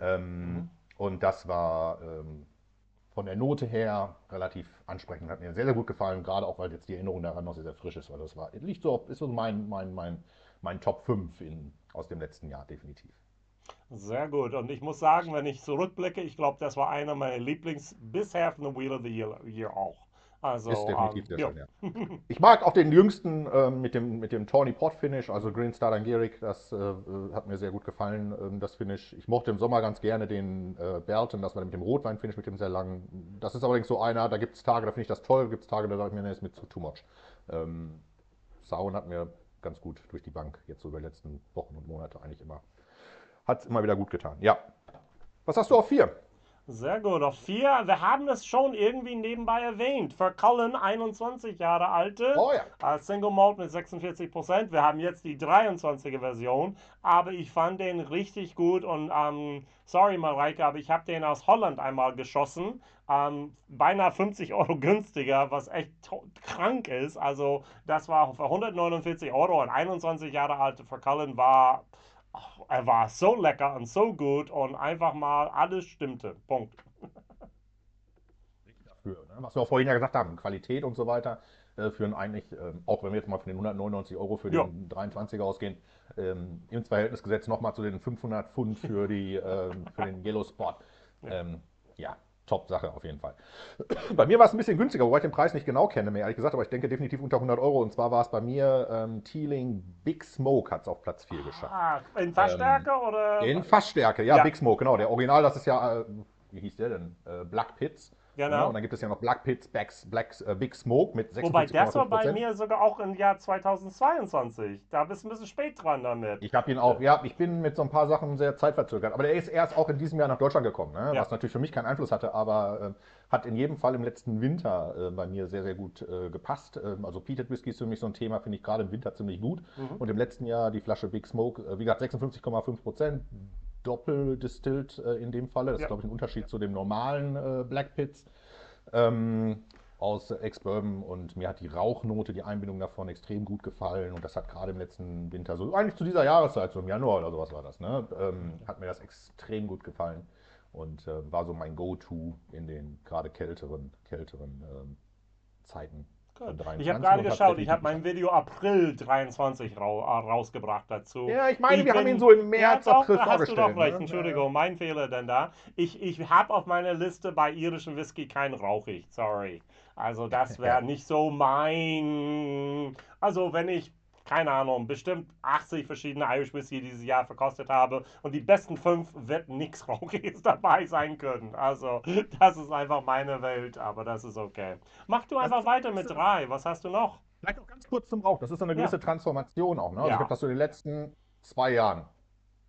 Ähm, Und das war ähm, von der Note her relativ ansprechend. Hat mir sehr, sehr gut gefallen, gerade auch, weil jetzt die Erinnerung daran noch sehr, sehr frisch ist. Weil das war, liegt so, ist so mein, mein, mein, mein Top 5 in, aus dem letzten Jahr, definitiv. Sehr gut. Und ich muss sagen, wenn ich zurückblicke, ich glaube, das war einer meiner Lieblings bisher von The Wheel of the Year, Year auch. Also, Ist definitiv ähm, sehr ja. schön, ja. Ich mag auch den jüngsten ähm, mit dem, mit dem Tawny Pot Finish, also Green Star Angelic, das äh, äh, hat mir sehr gut gefallen, ähm, das Finish. Ich mochte im Sommer ganz gerne den äh, Belton, das war mit dem Rotwein Finish, mit dem sehr langen. Das ist allerdings so einer, da gibt es Tage, da finde ich das toll, gibt es Tage, da sage ich mir, nee, ist mir zu too much. Ähm, Sauen hat mir ganz gut durch die Bank jetzt so über die letzten Wochen und Monate eigentlich immer, hat es immer wieder gut getan. Ja. Was hast du auf vier? Sehr gut. Auf vier, wir haben es schon irgendwie nebenbei erwähnt. Für Cullen, 21 Jahre alte. Oh ja. Äh, Single Malt mit 46%. Wir haben jetzt die 23er Version, aber ich fand den richtig gut und ähm, sorry Mareike, aber ich habe den aus Holland einmal geschossen. Ähm, beinahe 50 Euro günstiger, was echt krank ist. Also das war für 149 Euro und 21 Jahre alte für Cullen war, ach, er war so lecker und so gut und einfach mal alles stimmte. Punkt. dafür. Ne? Was wir auch vorhin ja gesagt haben, Qualität und so weiter äh, führen eigentlich, ähm, auch wenn wir jetzt mal von den 199 Euro für Ja. den 23er ausgehen, ähm, ins Verhältnis gesetzt nochmal zu den 500 Pfund für, die, ähm, für den Yellow Spot. Ähm, ja, Top-Sache auf jeden Fall. Bei mir war es ein bisschen günstiger, wobei ich den Preis nicht genau kenne, mehr ehrlich gesagt, aber ich denke definitiv unter 100 Euro. Und zwar war es bei mir ähm, Teeling Big Smoke hat es auf Platz 4 geschafft. Ah, in Verstärker oder? In Fassstärke, ja, Ja. Big Smoke, genau. Der Original, das ist ja, äh, wie hieß der denn? Äh, Black Pits. Genau. Ja, und dann gibt es ja noch Black Pits, Backs, Black, äh, Big Smoke mit 56,5%. Wobei das war bei mir sogar auch im Jahr 2022. Da bist du ein bisschen spät dran damit. Ich habe ihn auch, ja, ich bin mit so ein paar Sachen sehr zeitverzögert. Aber der ist erst auch in diesem Jahr nach Deutschland gekommen, ne? Ja. was natürlich für mich keinen Einfluss hatte, aber äh, hat in jedem Fall im letzten Winter äh, bei mir sehr, sehr gut äh, gepasst. Ähm, also Peated Whisky ist für mich so ein Thema, finde ich gerade im Winter ziemlich gut. Mhm. Und im letzten Jahr die Flasche Big Smoke, äh, wie gesagt, 56,5 Prozent. Doppeldistillt äh, in dem Falle. Das Ja. ist, glaube ich, ein Unterschied zu dem normalen äh, Black Pits. Ähm, aus Ex-Bourbon und mir hat die Rauchnote, die Einbindung davon extrem gut gefallen und das hat gerade im letzten Winter, so eigentlich zu dieser Jahreszeit, so im Januar oder sowas war das, ne, ähm, hat mir das extrem gut gefallen und äh, war so mein Go-To in den gerade kälteren, kälteren ähm, Zeiten. Von Gut. 23 Ich habe gerade geschaut, ich habe mein Video April 23 rau äh, rausgebracht dazu. Ja, ich meine, wir haben bin- ihn so im März, ja, April da hast vorgestellt. du doch recht, ne? Entschuldigung, mein Fehler denn da. Ich, ich habe auf meiner Liste bei irischen Whisky kein rauchig, sorry. Also das wäre nicht so mein... Also wenn ich, keine Ahnung, bestimmt 80 verschiedene Irish Whisky dieses Jahr verkostet habe und die besten fünf wird nichts Rauchiges dabei sein können. Also das ist einfach meine Welt, aber das ist okay. Mach du einfach weiter mit drei, was hast du noch? Vielleicht noch ganz kurz zum Rauch. Das ist eine Ja. gewisse Transformation auch. Ne? Also Ja. Ich habe das so in den letzten zwei Jahren.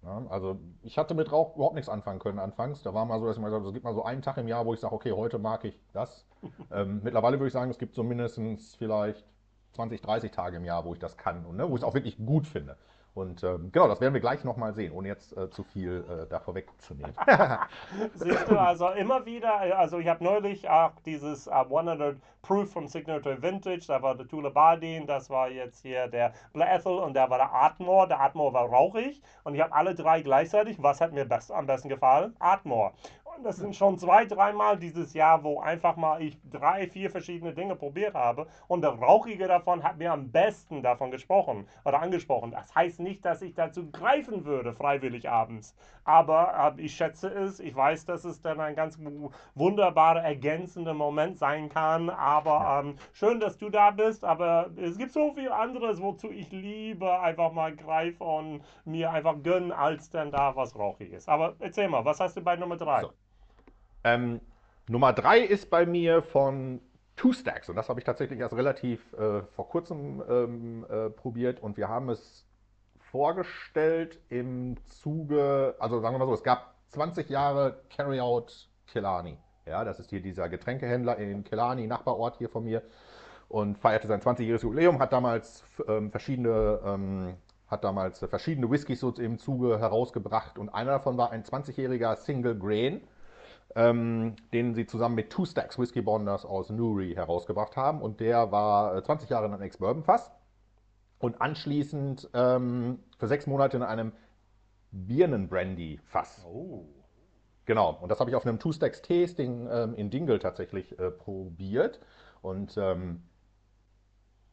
Ja, also ich hatte mit Rauch überhaupt nichts anfangen können anfangs. Da war mal so, dass ich mal gesagt habe, es gibt mal so einen Tag im Jahr, wo ich sage, okay, heute mag ich das. ähm, mittlerweile würde ich sagen, es gibt so mindestens vielleicht 20, 30 Tage im Jahr, wo ich das kann und ne, wo ich es auch wirklich gut finde. Und ähm, genau, das werden wir gleich nochmal sehen, ohne jetzt äh, zu viel äh, da vorwegzunehmen. Siehst du, also immer wieder, also ich habe neulich auch dieses äh, 100 Proof from Signature Vintage, da war der Tula Bardin, das war jetzt hier der Blaethel und da war der Atmore. Der Atmore war rauchig und ich habe alle drei gleichzeitig. Was hat mir best, am besten gefallen? Atmore. Das sind schon zwei, dreimal dieses Jahr, wo einfach mal ich drei, vier verschiedene Dinge probiert habe und der Rauchige davon hat mir am besten davon gesprochen oder angesprochen. Das heißt nicht, dass ich dazu greifen würde, freiwillig abends. Aber äh, ich schätze es, ich weiß, dass es dann ein ganz wu- wunderbarer, ergänzender Moment sein kann. Aber ähm, schön, dass du da bist. Aber es gibt so viel anderes, wozu ich lieber einfach mal greife und mir einfach gönnen, als dann da was Rauchiges. Aber erzähl mal, was hast du bei Nummer drei? So. Ähm, Nummer drei ist bei mir von Two Stacks. Und das habe ich tatsächlich erst relativ äh, vor kurzem ähm, äh, probiert. Und wir haben es vorgestellt im Zuge, also sagen wir mal so, es gab 20 Jahre Carryout Killarney. Ja, das ist hier dieser Getränkehändler in Killarney, Nachbarort hier von mir. Und feierte sein 20-jähriges Jubiläum, hat damals ähm, verschiedene ähm, hat damals verschiedene Whiskys so im Zuge herausgebracht. Und einer davon war ein 20-jähriger Single Grain, ähm, den sie zusammen mit Two Stacks Whisky Bonders aus Newry herausgebracht haben. Und der war äh, 20 Jahre in einem Ex-Bourbon-Fass und anschließend ähm, für sechs Monate in einem Birnen-Brandy-Fass Oh. Genau, und das habe ich auf einem Two-Stacks-Tasting ähm, in Dingle tatsächlich äh, probiert. Und ähm,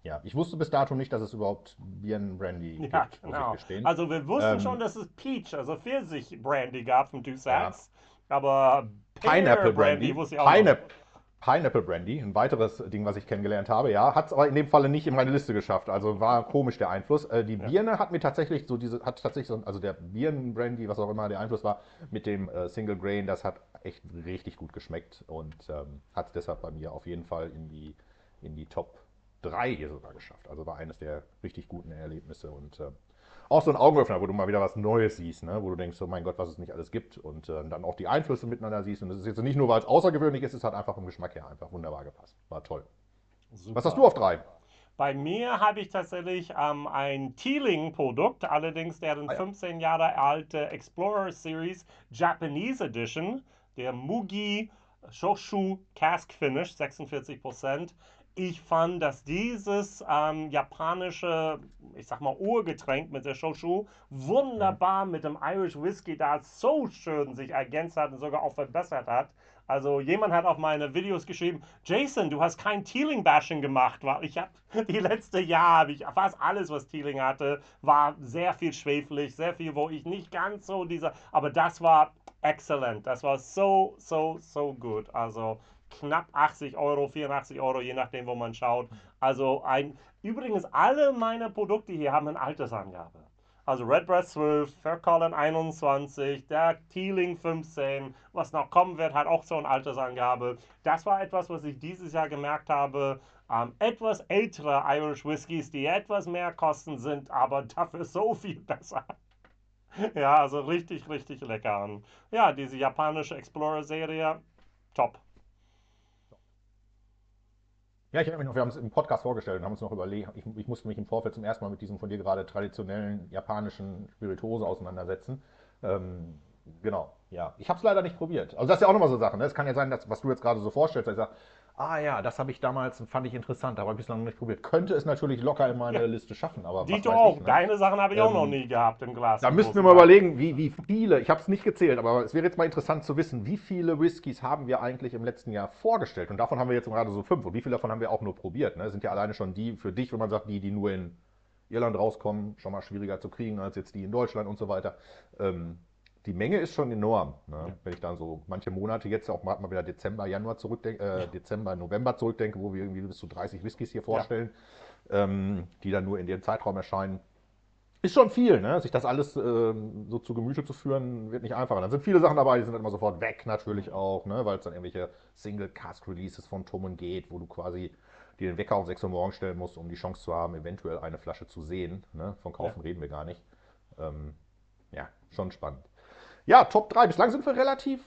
ja, ich wusste bis dato nicht, dass es überhaupt Birnen-Brandy Ja, gibt, muss genau. Also wir wussten Ähm, schon, dass es Peach, also Pfirsich-Brandy gab von Dussacs, aber Pineapple Brandy. auch Pineapple, Pineapple Brandy, ein weiteres Ding, was ich kennengelernt habe. Ja, hat es aber in dem Falle nicht in meine Liste geschafft. Also war komisch der Einfluss. Äh, die Ja. Birne hat mir tatsächlich so diese, hat tatsächlich so, also der Birnen-Brandy, was auch immer der Einfluss war, mit dem äh, Single Grain, das hat echt richtig gut geschmeckt und ähm, hat es deshalb bei mir auf jeden Fall in die, in die Top 3 hier sogar geschafft. Also war eines der richtig guten Erlebnisse und ähm, auch so ein Augenöffner, wo du mal wieder was Neues siehst, ne? wo du denkst, oh mein Gott, was es nicht alles gibt und äh, dann auch die Einflüsse miteinander siehst. Und das ist jetzt nicht nur, weil es außergewöhnlich ist, es hat einfach vom Geschmack her einfach wunderbar gepasst. War toll. Super. Was hast du auf drei? Bei mir habe ich tatsächlich ähm, ein Teeling-Produkt, allerdings deren Ah ja. 15 Jahre alte Explorer Series Japanese Edition, der Mugi Shoshu Cask Finish, 46%. Ich fand, dass dieses ähm, japanische, ich sag mal, Urgetränk mit der Shoshu wunderbar mit dem Irish Whisky da so schön sich ergänzt hat und sogar auch verbessert hat. Also jemand hat auf meine Videos geschrieben, Jason, du hast kein Teeling-Bashing gemacht, weil ich habe die letzte Jahr, habe ich fast alles, was Teeling hatte, war sehr viel schwefelig, sehr viel, wo ich nicht ganz so dieser, aber das war excellent, das war so, so, so gut. Also knapp 80 Euro, 84 Euro, je nachdem, wo man schaut. Also ein, übrigens alle meine Produkte hier haben eine Altersangabe. Also Redbreast 12, Faircolin 21, der Teeling 15, was noch kommen wird, hat auch so eine Altersangabe. Das war etwas, was ich dieses Jahr gemerkt habe. Ähm, etwas ältere Irish Whiskys, die etwas mehr kosten, sind aber dafür so viel besser. Ja, also richtig, richtig lecker. Und ja, diese japanische Explorer-Serie, top. Ja, ich erinnere mich noch, wir haben es im Podcast vorgestellt und haben uns noch überlegt, ich, ich musste mich im Vorfeld zum ersten Mal mit diesem von dir gerade traditionellen japanischen Spirituose auseinandersetzen. Ähm, genau, ja. Ich habe es leider nicht probiert. Also das ist ja auch nochmal so Sachen. Ne? Es kann ja sein, dass, was du jetzt gerade so vorstellst, dass ich sage, ah ja, das habe ich damals, fand ich interessant, aber bislang noch nicht probiert. Könnte es natürlich locker in meine Ja. Liste schaffen, aber Dito auch. ich, ne? Deine Sachen habe ich auch Ähm, noch nie gehabt im Glas. Da müssten wir mal überlegen, wie, wie viele, ich habe es nicht gezählt, aber es wäre jetzt mal interessant zu wissen, wie viele Whiskys haben wir eigentlich im letzten Jahr vorgestellt? Und davon haben wir jetzt gerade so fünf. Und wie viele davon haben wir auch nur probiert? Ne? Sind ja alleine schon die für dich, wenn man sagt, die, die nur in Irland rauskommen, schon mal schwieriger zu kriegen als jetzt die in Deutschland und so weiter. Ähm, die Menge ist schon enorm. Ne? Wenn ich dann so manche Monate jetzt auch mal mal wieder Dezember, Januar zurückdenke, äh, Dezember, November zurückdenke, wo wir irgendwie bis zu 30 Whiskys hier vorstellen, ähm, die dann nur in dem Zeitraum erscheinen. Ist schon viel, ne? Sich das alles ähm, so zu Gemüte zu führen, wird nicht einfacher. Dann sind viele Sachen dabei, die sind dann immer sofort weg, natürlich auch, ne? Weil es dann irgendwelche Single-Cast-Releases von Tummen geht, wo du quasi dir den Wecker um 6 Uhr morgens stellen musst, um die Chance zu haben, eventuell eine Flasche zu sehen. Ne? Von Kaufen reden wir gar nicht. Ähm, ja, schon spannend. Ja, Top 3. Bislang sind wir relativ,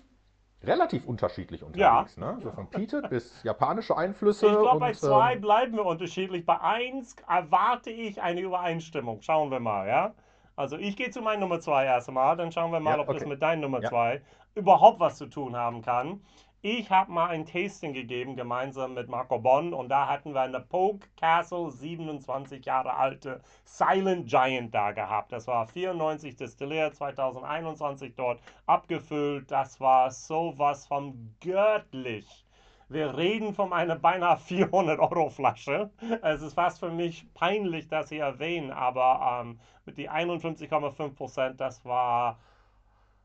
relativ unterschiedlich unterwegs. Ne? So von Peated bis japanische Einflüsse. Ich glaube, bei und, zwei ähm, bleiben wir unterschiedlich. Bei eins erwarte ich eine Übereinstimmung. Schauen wir mal, ja? Also ich gehe zu meiner Nummer zwei erst einmal, dann schauen wir mal, Ja, ob das mit deiner Nummer Ja. zwei überhaupt was zu tun haben kann. Ich habe mal ein Tasting gegeben, gemeinsam mit Marco Bonn, und da hatten wir eine Poke Castle 27 Jahre alte Silent Giant da gehabt. Das war 94 destilliert, 2021 dort abgefüllt. Das war sowas von göttlich. Wir reden von einer beinahe 400 Euro Flasche. Es ist fast für mich peinlich, das hier erwähnen, aber ähm, mit die 51,5 Prozent, das war,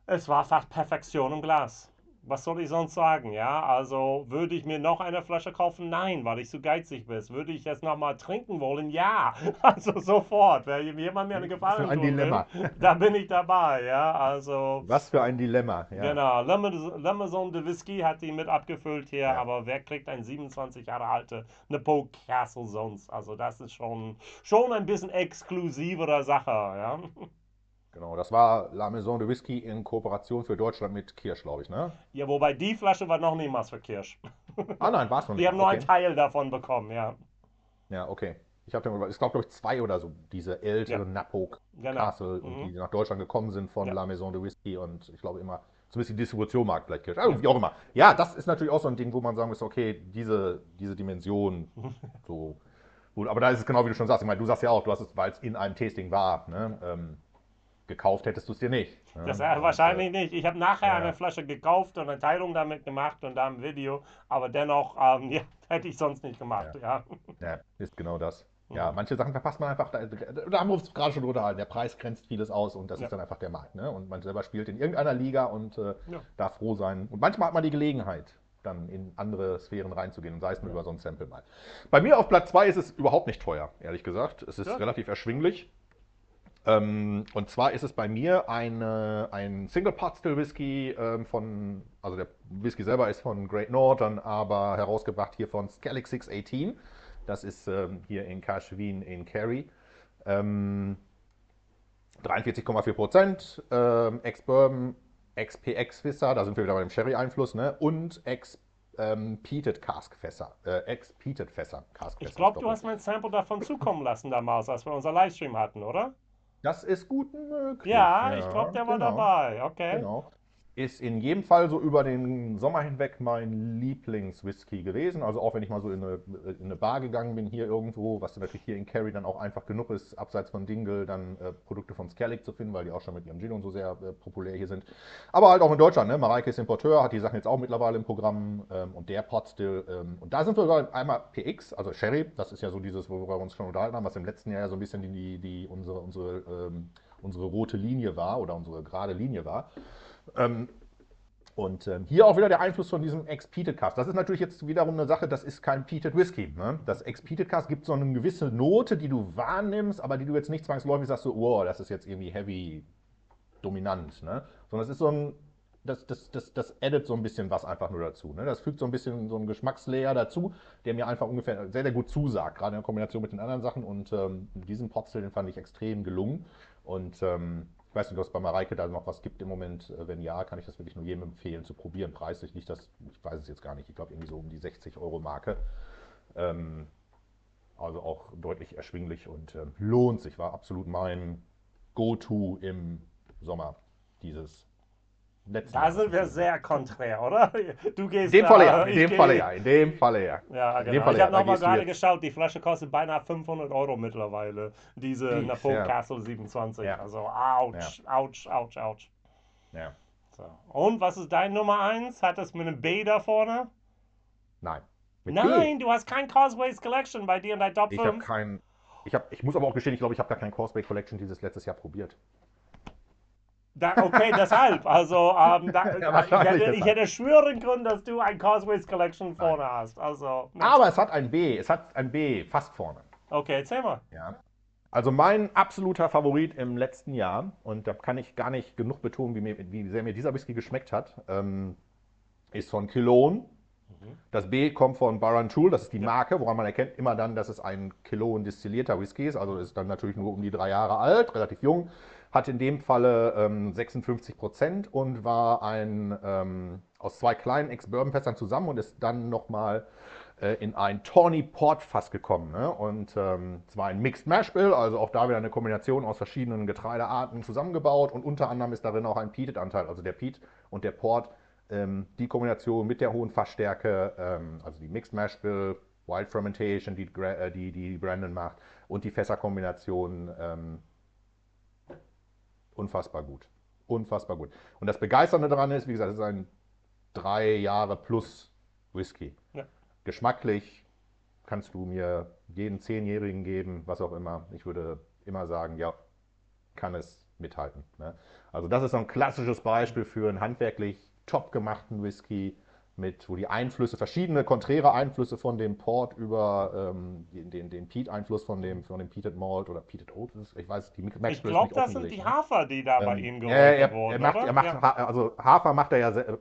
es war fast Perfektion im Glas. Was soll ich sonst sagen, ja? Also würde ich mir noch eine Flasche kaufen? Nein, weil ich zu geizig bin. Würde ich jetzt nochmal trinken wollen? Ja, also sofort. Wenn jemand mir eine Gefallen ein tun Dilemma. will, da bin ich dabei, ja? Also Was für ein Dilemma. Ja. Genau, L'Amazon de Whisky hat die mit abgefüllt hier, Ja. aber wer kriegt ein 27 Jahre alte Nepo Castle sonst? Also das ist schon, schon ein bisschen exklusiverer Sache, ja. Genau, das war La Maison de Whisky in Kooperation für Deutschland mit Kirsch, glaube ich, ne? Ja, wobei die Flasche war noch niemals für Kirsch. Ah nein, war es noch nicht. Wir haben nur okay. einen Teil davon bekommen, ja. Ja, okay. Ich habe es glaube ich zwei oder so, diese ältere Ja. Napo Genau. Castle, Mhm. die nach Deutschland gekommen sind von Ja. La Maison de Whisky und ich glaube immer, zumindest die Distribution mag vielleicht Kirsch, also wie auch immer. Ja, das ist natürlich auch so ein Ding, wo man sagen muss, okay, diese, diese Dimension, so, gut, aber da ist es genau wie du schon sagst, ich meine, du sagst ja auch, du hast es, weil es in einem Tasting war, ne? Ähm, gekauft hättest du es dir nicht. Ne? Das äh, wahrscheinlich nicht. Ich habe nachher ja. eine Flasche gekauft und eine Teilung damit gemacht und da ein Video, aber dennoch ähm, ja, hätte ich sonst nicht gemacht. Ja, ja. ist genau das. Ja, manche Sachen verpasst man einfach. Da, da haben wir uns gerade schon drüber Der Preis grenzt vieles aus und das ist dann einfach der Markt. Ne? Und man selber spielt in irgendeiner Liga und äh, darf froh sein. Und manchmal hat man die Gelegenheit, dann in andere Sphären reinzugehen, sei es nur über so ein Sample mal. Bei mir auf Platz 2 ist es überhaupt nicht teuer, ehrlich gesagt. Es ist relativ erschwinglich. Ähm, und zwar ist es bei mir eine, ein Single Pot Still Whisky ähm, von, also der Whisky selber ist von Great Northern, aber herausgebracht hier von Skellig 618. Das ist ähm, hier in Kaschwin in Kerry. 43,4 Prozent, ähm, Ex-Bourbon, Ex-PX-Fässer, da sind wir wieder beim Sherry-Einfluss, ne? und Ex- ähm, Peated Cask Fässer, äh, Ex-Peated Fässer, Cask Fässer. Ich glaube, du hast mir ein Sample davon zukommen lassen damals, als wir unser Livestream hatten, oder? Das ist gut möglich. Ja, ja ich glaube, der war genau. dabei. Okay. Genau ist in jedem Fall so über den Sommer hinweg mein Lieblingswhisky gewesen. Also auch wenn ich mal so in eine, in eine Bar gegangen bin, hier irgendwo, was natürlich hier in Kerry dann auch einfach genug ist, abseits von Dingle dann äh, Produkte vom Skellig zu finden, weil die auch schon mit ihrem Gin und so sehr äh, populär hier sind. Aber halt auch in Deutschland, ne? Mareike ist Importeur, hat die Sachen jetzt auch mittlerweile im Programm ähm, und der Pot still. Ähm, und da sind wir einmal PX, also Sherry, das ist ja so dieses, worüber wir uns schon unterhalten haben, was im letzten Jahr ja so ein bisschen die, die, unsere, unsere, ähm, unsere rote Linie war oder unsere gerade Linie war. Ähm, und ähm, hier auch wieder der Einfluss von diesem Ex-Peated Cast. Das ist natürlich jetzt wiederum eine Sache, das ist kein Peated Whisky. Ne? Das Ex-Peated Cast gibt so eine gewisse Note, die du wahrnimmst, aber die du jetzt nicht zwangsläufig sagst, so, oh, das ist jetzt irgendwie heavy dominant. Ne? Sondern es ist so ein, das, das, das, das addet so ein bisschen was einfach nur dazu. Ne? Das fügt so ein bisschen so einen Geschmackslayer dazu, der mir einfach ungefähr sehr, sehr gut zusagt, gerade in Kombination mit den anderen Sachen. Und ähm, diesen Potstill, den fand ich extrem gelungen. Und ähm, ich weiß nicht, ob es bei Mareike da noch was gibt im Moment. Äh, wenn ja, kann ich das wirklich nur jedem empfehlen zu probieren. Preislich nicht das, ich weiß es jetzt gar nicht, ich glaube irgendwie so um die 60 Euro Marke. Ähm, also auch deutlich erschwinglich und ähm, lohnt sich. War absolut mein Go-To im Sommer dieses letzten Da sind wir sehr konträr, oder? Du gehst in dem Falle ja, in dem Falle ja, in dem Falle ja. Ja, genau. Falle, ich habe ja, nochmal gerade geschaut, die Flasche kostet beinahe 500 Euro mittlerweile, diese Dies, Napole ja. Castle 27. Ja. Also, ouch, ja. ouch, ouch, ouch. Ja. So. Und was ist dein Nummer 1? Hat das mit einem B da vorne? Nein. Nein, B. du hast kein Causeways Collection bei dir in deinem Top 5. Ich habe kein. Ich, hab, ich muss aber auch gestehen, ich glaube, ich habe gar kein Causeway Collection dieses letztes Jahr probiert. Da, okay, deshalb. Also, ähm, da, ja, ich, hätte, ich, hätte, schwören können, dass du ein Cosways Collection vorne Nein. hast. Also, Aber es hat ein B. Es hat ein B fast vorne. Okay, erzähl mal. Ja. Also mein absoluter Favorit im letzten Jahr, und da kann ich gar nicht genug betonen, wie, mir, wie sehr mir dieser Whisky geschmeckt hat, ähm, ist von Cologne. Mhm. Das B kommt von Barantoul, das ist die ja. Marke, woran man erkennt immer dann, dass es ein Cologne distillierter Whisky ist. Also ist dann natürlich nur um die drei Jahre alt, relativ jung hat in dem Falle ähm, 56 Prozent und war ein ähm, aus zwei kleinen Ex-Bourbon-Fässern zusammen und ist dann nochmal äh, in ein Tawny Port Fass gekommen. Ne? Und ähm, zwar ein Mixed Mash Bill, also auch da wieder eine Kombination aus verschiedenen Getreidearten zusammengebaut und unter anderem ist darin auch ein Peated Anteil, also der Peat und der Port. Ähm, die Kombination mit der hohen Fassstärke, ähm, also die Mixed Mash Bill, Wild Fermentation, die, äh, die, die Brandon macht und die Fässerkombination ähm, unfassbar gut. Unfassbar gut. Und das Begeisternde daran ist, wie gesagt, es ist ein drei Jahre plus Whisky. Ja. Geschmacklich kannst du mir jeden Zehnjährigen geben, was auch immer. Ich würde immer sagen, ja, kann es mithalten. Ne? Also das ist so ein klassisches Beispiel für einen handwerklich top gemachten Whisky, mit, wo die Einflüsse, verschiedene konträre Einflüsse von dem Port über ähm, den, den Peat-Einfluss von dem, von dem Peated Malt oder Peated Oat, ich weiß, die Max Ich glaube, das sind die ne? Hafer, die da ähm, bei ihm geholt er, er, wurden, er macht, er macht ja. also Hafer macht er ja, äh,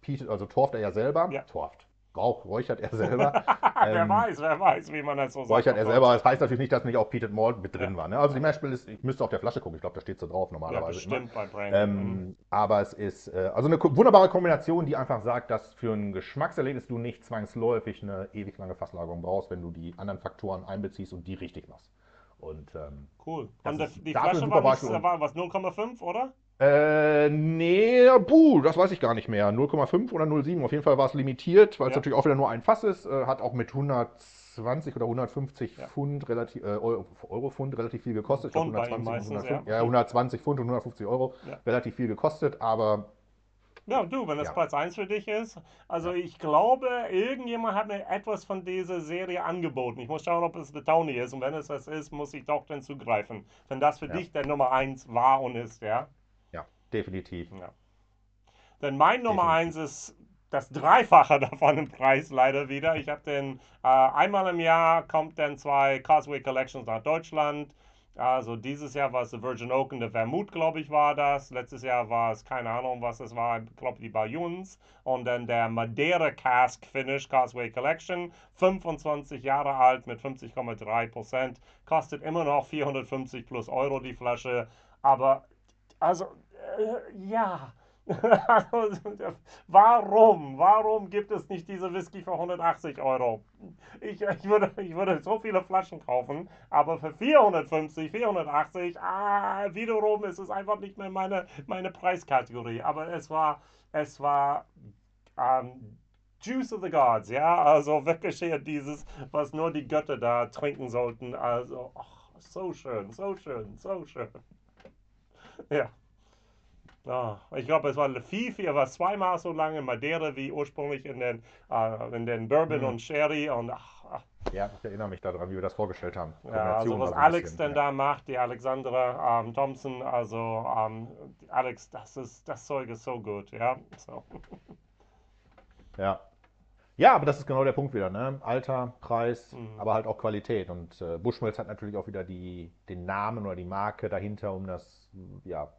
Peated, also torft er ja selber, ja. torft, Rauch räuchert er selber. wer ähm, weiß, wer weiß, wie man das so sagt. Räuchert er selber. Das heißt natürlich nicht, dass nicht auch Peated Malt mit drin ja. war. Ne? Also die Mashbill ist, ich müsste auf der Flasche gucken, ich glaube, da steht so drauf normalerweise. Ja, bestimmt bei Brand. Ähm, mhm. Aber es ist äh, also eine wunderbare Kombination, die einfach sagt, dass für ein Geschmackserlebnis du nicht zwangsläufig eine ewig lange Fasslagerung brauchst, wenn du die anderen Faktoren einbeziehst und die richtig machst. Und, ähm, cool. Und das, die Flasche war, nicht, war was 0,5, oder? Äh, nee, buh, das weiß ich gar nicht mehr. 0,5 oder 0,7. Auf jeden Fall war es limitiert, weil es Ja. natürlich auch wieder nur ein Fass ist. Äh, hat auch mit 120 oder 150 Ja. Pfund relativ, äh, Euro, Euro-Pfund relativ viel gekostet. Ich glaub, Pfund bei ihm 120 und meistens, 150, ja. ja. 120 Pfund und 150 Euro relativ viel gekostet, aber Ja, du, wenn das. Platz 1 für dich ist. Also ich glaube, irgendjemand hat mir etwas von dieser Serie angeboten. Ich muss schauen, ob es der Tony ist. Und wenn es das ist, muss ich doch dann zugreifen. Wenn das für dich der Nummer 1 war und ist, ja. Definitiv. ja. Denn mein Nummer Definitiv. 1 ist das Dreifache davon im Preis leider wieder. Ich habe den äh, einmal im Jahr kommt dann zwei Causeway Collections nach Deutschland. Also dieses Jahr war es der Virgin Oak und der Vermouth, glaube ich, war das. Letztes Jahr war es, keine Ahnung, was es war, ich glaube die Bajuns. Und dann der Madeira Cask Finish Causeway Collection, 25 Jahre alt mit 50,3 Prozent. Kostet immer noch 450 plus Euro die Flasche. Aber, also, äh, ja. Warum? Warum gibt es nicht diese Whisky für 180 Euro? Ich, ich, würde, ich würde so viele Flaschen kaufen, aber für 450, 480, ah, wiederum ist es einfach nicht mehr meine, meine Preiskategorie. Aber es war, es war ähm, Juice of the Gods, ja, also hier dieses, was nur die Götter da trinken sollten. Also, ach, so schön, so schön, so schön. Ja. Ah, ich glaube, es war viel, viel, war zweimal so lange in Madeira wie ursprünglich in den, äh, in den Bourbon Mhm. und Sherry und ach, ach, Ja, ich erinnere mich daran, wie wir das vorgestellt haben. ja, also was Alex bisschen, denn ja. da macht, die Alexandra ähm, Thompson, also ähm, Alex, das ist, das Zeug ist so gut, ja, so. Ja. Ja, aber das ist genau der Punkt wieder, ne? Alter, Preis, Mhm. aber halt auch Qualität. Und äh, Bushmills hat natürlich auch wieder die, den Namen oder die Marke dahinter, um das, ja,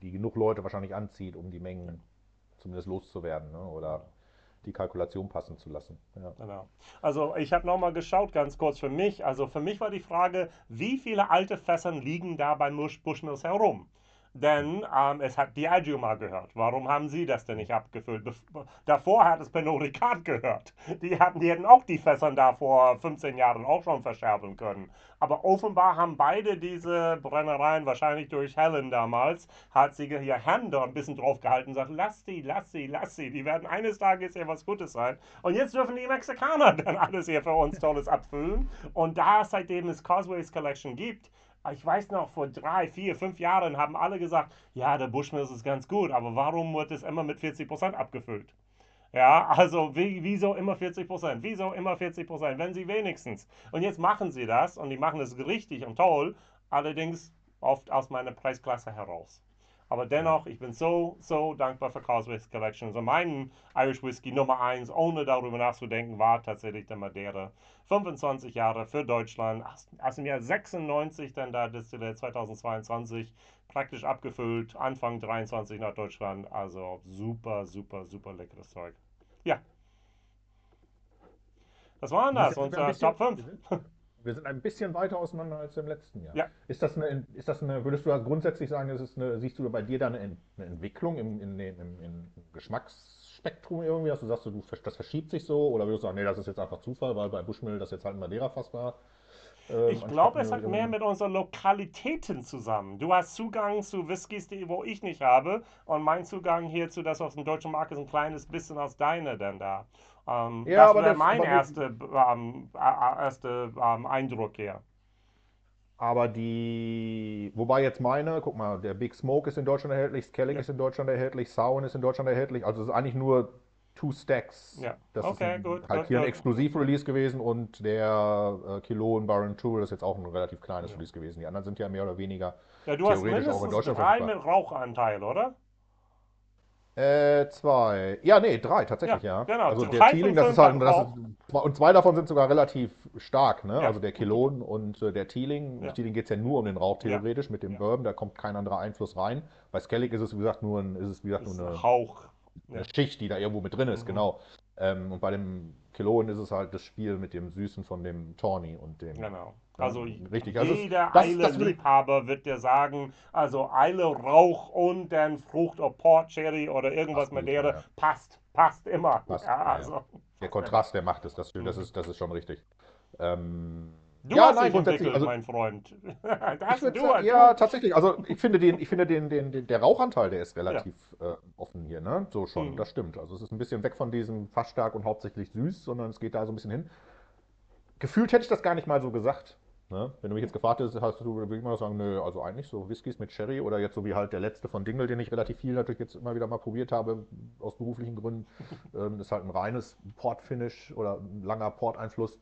die, genug Leute wahrscheinlich anzieht, um die Mengen zumindest loszuwerden, ne? Oder die Kalkulation passen zu lassen. Ja. Genau. Also ich habe nochmal geschaut, ganz kurz für mich. Also für mich war die Frage, wie viele alte Fässern liegen da bei Bush Bushmills herum? Denn ähm, es hat Diageo mal gehört. Warum haben sie das denn nicht abgefüllt? Bef davor hat es Pernod Ricard gehört. Die, hatten, die hätten auch die Fässern da vor 15 Jahren auch schon verschärfen können. Aber offenbar haben beide diese Brennereien, wahrscheinlich durch Helen damals, hat sie ihr Hände ein bisschen drauf gehalten und sagt, lass sie, lass sie, lass sie. Die werden eines Tages ja was Gutes sein. Und jetzt dürfen die Mexikaner dann alles hier für uns Tolles abfüllen. Und da, seitdem es Causeways Collection gibt, ich weiß noch, vor drei, vier, fünf Jahren haben alle gesagt, ja, der Bushmills ist ganz gut, aber warum wird es immer mit 40% abgefüllt? Ja, also wie, wieso immer 40%? Wieso immer 40%? Wenn sie wenigstens. Und jetzt machen sie das und die machen es richtig und toll, allerdings oft aus meiner Preisklasse heraus. Aber dennoch, ich bin so, so dankbar für Causeways Collection. Also mein Irish Whisky Nummer 1, ohne darüber nachzudenken, war tatsächlich der Madeira. 25 Jahre für Deutschland, aus, dem Jahr 96 dann da Distille 2022, praktisch abgefüllt, Anfang 23 nach Deutschland. Also super, super, super leckeres Zeug. Ja. Das waren das, unsere bisschen- Top 5. wir sind- ein bisschen weiter auseinander als im letzten Jahr. Ja. Ist das eine, ist das eine, würdest du grundsätzlich sagen, ist es eine, siehst du bei dir da eine, eine Entwicklung im, in, im, im Geschmacksspektrum irgendwie, dass du sagst, du, das verschiebt sich so? Oder würdest du sagen, nee, das ist jetzt einfach Zufall, weil bei Bushmill das jetzt halt ein Madeira-Fass war? ähm, Ich glaube, es hat mehr mit unseren Lokalitäten zusammen. Du hast Zugang zu Whiskys, die wo ich nicht habe. Und mein Zugang hierzu, das aus dem deutschen Markt ist, ein kleines bisschen aus deiner denn da. Ähm, Ja, das aber wäre mein erster ähm, äh, äh, erste, ähm, Eindruck hier. Aber die, wobei jetzt meine, guck mal, der Big Smoke ist in Deutschland erhältlich, Skellig Ja. ist in Deutschland erhältlich, Sound ist in Deutschland erhältlich. Also es ist eigentlich nur Two Stacks. Ja. Das Okay, ist ein, gut, halt gut, hier ein gut. Exklusiv-Release gewesen und der äh, Kilon Baron Tour ist jetzt auch ein relativ kleines Ja. Release gewesen. Die anderen sind ja mehr oder weniger Ja, du hast Theoretisch auch in mindestens Deutschland drei mit Rauchanteil, oder? Äh, zwei. Ja, nee, drei tatsächlich, Ja, ja. genau. Also der Teeling, das ist halt, das ist, und zwei davon sind sogar relativ stark, ne? Ja. Also der Kilon und äh, der Teeling. Ja. Teeling geht es ja nur um den Rauch theoretisch mit dem Ja. Bourbon, da kommt kein anderer Einfluss rein. Bei Skellig ist es, wie gesagt, nur, ein, ist es, wie gesagt, ist nur ein eine, Hauch. eine Schicht, die da irgendwo mit drin ist, Mhm. genau. Ähm, und bei dem Kilon ist es halt das Spiel mit dem Süßen von dem Tawny und dem. Genau. Ja, Also richtig. Also jeder das- das Eile-Liebhaber wird dir sagen, also Eile, Rauch und dann Frucht oder Port, Cherry oder irgendwas gut, Madeira ja, passt, passt immer. Passt, ja. also. Der Kontrast, der macht es, das, das, Mhm. ist, das ist schon richtig. Ähm, Du Ja, hast nein, dich entwickelt, also- mein Freund. Sagen, ja, tatsächlich. Also ich finde den, ich finde den, den, den, der Rauchanteil, der ist relativ äh, offen hier, ne? So schon, Mhm. das stimmt. Also es ist ein bisschen weg von diesem fast stark und hauptsächlich süß, sondern es geht da so ein bisschen hin. Gefühlt hätte ich das gar nicht mal so gesagt. Ne? Wenn du mich jetzt gefragt hättest, hast du, würde ich mal sagen, nö, also eigentlich so Whiskys mit Sherry oder jetzt so wie halt der letzte von Dingle, den ich relativ viel natürlich jetzt immer wieder mal probiert habe, aus beruflichen Gründen. Ähm, ist halt ein reines Port-Finish oder ein langer Port-Einfluss.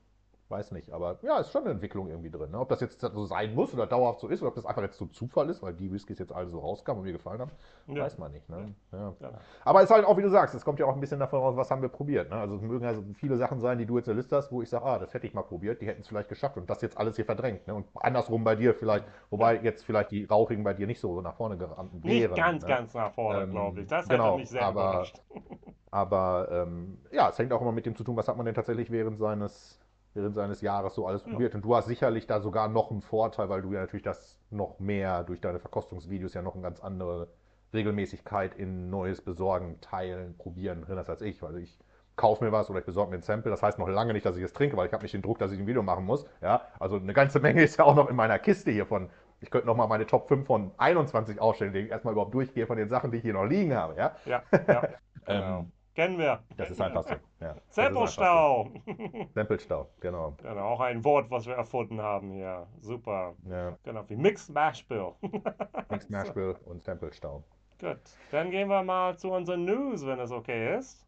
Weiß nicht, aber ja, ist schon eine Entwicklung irgendwie drin. Ne? Ob das jetzt so sein muss oder dauerhaft so ist oder ob das einfach jetzt so Zufall ist, weil die Whiskys jetzt alle so rauskamen und mir gefallen haben, Ja. weiß man nicht. Ne? Ja. Ja. Aber es ist halt auch, wie du sagst, es kommt ja auch ein bisschen davon raus, was haben wir probiert. Ne? Also es mögen also viele Sachen sein, die du jetzt in der Liste hast, wo ich sage, ah, das hätte ich mal probiert, die hätten es vielleicht geschafft und das jetzt alles hier verdrängt. Ne? Und andersrum bei dir vielleicht, wobei jetzt vielleicht die Rauchigen bei dir nicht so nach vorne gerannt wären. Nicht ganz, ne? ganz nach vorne, Ähm, glaube ich. Das genau, hätte mich sehr aber- überrascht. Aber ähm, ja, es hängt auch immer mit dem zu tun, was hat man denn tatsächlich während seines, während seines Jahres so alles Ja. probiert. Und du hast sicherlich da sogar noch einen Vorteil, weil du ja natürlich das noch mehr durch deine Verkostungsvideos ja noch eine ganz andere Regelmäßigkeit in neues Besorgen, Teilen, Probieren drin hast als ich. Weil ich kaufe mir was oder ich besorge mir ein Sample. Das heißt noch lange nicht, dass ich es trinke, weil ich habe nicht den Druck, dass ich ein Video machen muss. Ja, also eine ganze Menge ist ja auch noch in meiner Kiste hier von. Ich könnte noch mal meine Top 5 von 21 aufstellen, die ich erstmal überhaupt durchgehe von den Sachen, die ich hier noch liegen habe. Ja, Ja, ja. genau. Kennen wir. das ist einfach so. Ja, Samplestau. einfach so. Samplestau, genau. Genau, auch ein Wort, was wir erfunden haben hier. Super. Ja, Genau, wie Mixed Mash Bill. Mixed Nashville und Samplestau. Gut, dann gehen wir mal zu unseren News, wenn es okay ist.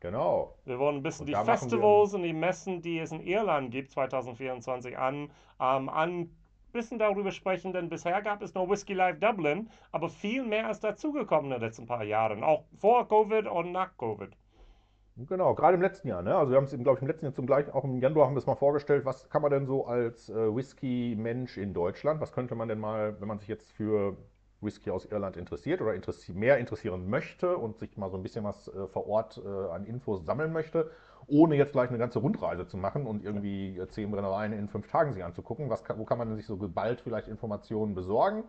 Genau. Wir wollen ein bisschen Und die Festivals und die Messen, die es in Irland gibt, 2024 an, ähm, an bisschen darüber sprechen, denn bisher gab es nur Whiskey Live Dublin, aber viel mehr ist dazugekommen in den letzten paar Jahren, auch vor Covid und nach Covid. Genau, gerade im letzten Jahr. Ne? Also wir haben es, glaube ich, im letzten Jahr zum gleichen, auch im Januar haben wir es mal vorgestellt, was kann man denn so als äh, Whisky-Mensch in Deutschland, was könnte man denn mal, wenn man sich jetzt für Whisky aus Irland interessiert oder interessi mehr interessieren möchte und sich mal so ein bisschen was äh, vor Ort äh, an Infos sammeln möchte, ohne jetzt gleich eine ganze Rundreise zu machen und irgendwie äh, zehn Brennereien in fünf Tagen sich anzugucken, was wo kann man sich so geballt vielleicht Informationen besorgen?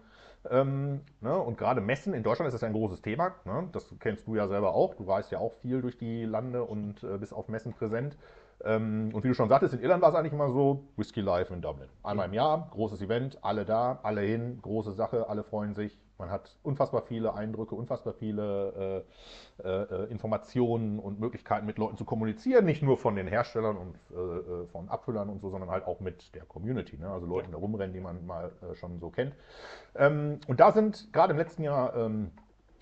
Ähm, ne? Und gerade Messen in Deutschland ist das ein großes Thema. Ne? Das kennst du ja selber auch. Du reist ja auch viel durch die Lande und äh, bist auf Messen präsent. Ähm, und wie du schon sagtest, in Irland war es eigentlich immer so, Whisky Live in Dublin. Einmal im Jahr, großes Event, alle da, alle hin, große Sache, alle freuen sich. Man hat unfassbar viele Eindrücke, unfassbar viele äh, äh, äh, Informationen und Möglichkeiten mit Leuten zu kommunizieren. Nicht nur von den Herstellern und äh, äh, von Abfüllern und so, sondern halt auch mit der Community. Ne? Also Leuten, die da rumrennen, die man mal äh, schon so kennt. Ähm, und da sind gerade im letzten Jahr ähm,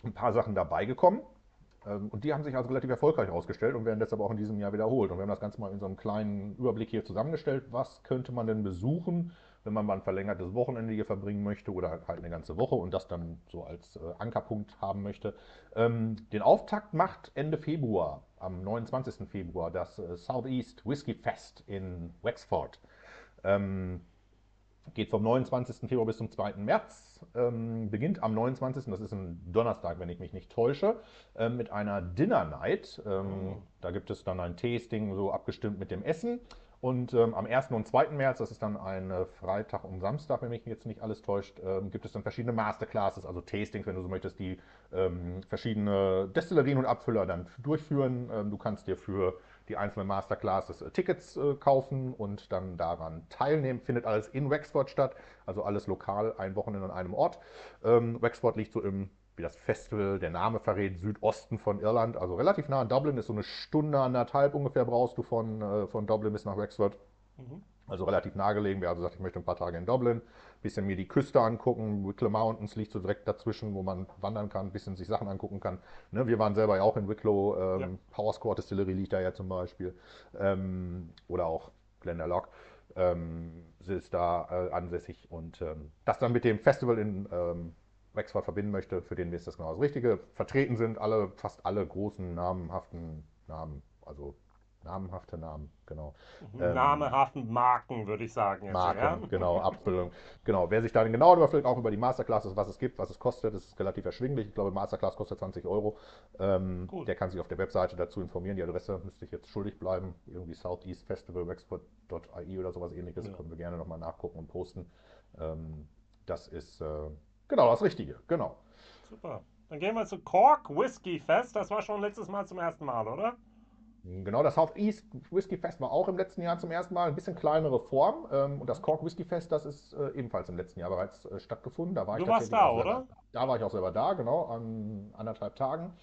ein paar Sachen dabei gekommen. Ähm, Und die haben sich also relativ erfolgreich ausgestellt und werden deshalb auch in diesem Jahr wiederholt. Und wir haben das Ganze mal in so einem kleinen Überblick hier zusammengestellt. Was könnte man denn besuchen, wenn man mal ein verlängertes Wochenende hier verbringen möchte oder halt eine ganze Woche und das dann so als äh, Ankerpunkt haben möchte? Ähm, den Auftakt macht Ende Februar, am 29. Februar, das äh, Southeast Whisky Fest in Wexford. Ähm, Geht vom 29. Februar bis zum 2. März. Ähm, beginnt am 29. Das ist ein Donnerstag, wenn ich mich nicht täusche, ähm, mit einer Dinner Night. Ähm, Oh. Da gibt es dann ein Tasting, so abgestimmt mit dem Essen. Und ähm, am 1. und 2. März, das ist dann ein äh, Freitag und Samstag, wenn mich jetzt nicht alles täuscht, ähm, gibt es dann verschiedene Masterclasses, also Tastings, wenn du so möchtest, die ähm, verschiedene Destillerien und Abfüller dann durchführen. Ähm, du kannst dir für die einzelnen Masterclasses äh, Tickets äh, kaufen und dann daran teilnehmen. Findet alles in Wexford statt, also alles lokal, ein Wochenende an einem Ort. Ähm, Wexford liegt so im, wie das Festival, der Name verrät, Südosten von Irland, also relativ nah an Dublin, ist so eine Stunde, anderthalb ungefähr brauchst du von, äh, von Dublin bis nach Wexford. Mhm. Also relativ nahegelegen. Wer also sagt, ich möchte ein paar Tage in Dublin, bisschen mir die Küste angucken. Wicklow Mountains liegt so direkt dazwischen, wo man wandern kann, ein bisschen sich Sachen angucken kann. Ne, wir waren selber ja auch in Wicklow. Ähm, Ja. Power Squad Distillery liegt da ja zum Beispiel. Ähm, oder auch Glendalough ähm, sie ist da äh, ansässig. Und ähm, das dann mit dem Festival in ähm, Wexford verbinden möchte, für den ist das genau das Richtige. Vertreten sind alle, fast alle großen namenhaften Namen, also namenhafte Namen, genau. Ähm, Namehaften Marken, würde ich sagen. Jetzt, Marken, ja? genau, Abfüllung. Genau, wer sich da den genauen überfällt, auch über die Masterclasses, was es gibt, was es kostet, das ist relativ erschwinglich. Ich glaube, Masterclass kostet 20 Euro. Ähm, der kann sich auf der Webseite dazu informieren. Die Adresse müsste ich jetzt schuldig bleiben. Irgendwie Southeast Festival Wexford.ai oder sowas ähnliches. Ja. Können wir gerne nochmal nachgucken und posten. Ähm, das ist äh, genau das Richtige, genau. Super. Dann gehen wir zu Cork Whisky Fest. Das war schon letztes Mal zum ersten Mal, oder? Genau, das Southeast Whisky Fest war auch im letzten Jahr zum ersten Mal ein bisschen kleinere Form. Ähm, und das Cork Whisky Fest, das ist äh, ebenfalls im letzten Jahr bereits äh, stattgefunden. Da war Du ich warst da, oder? selber, da war ich auch selber da, genau, an anderthalb Tagen.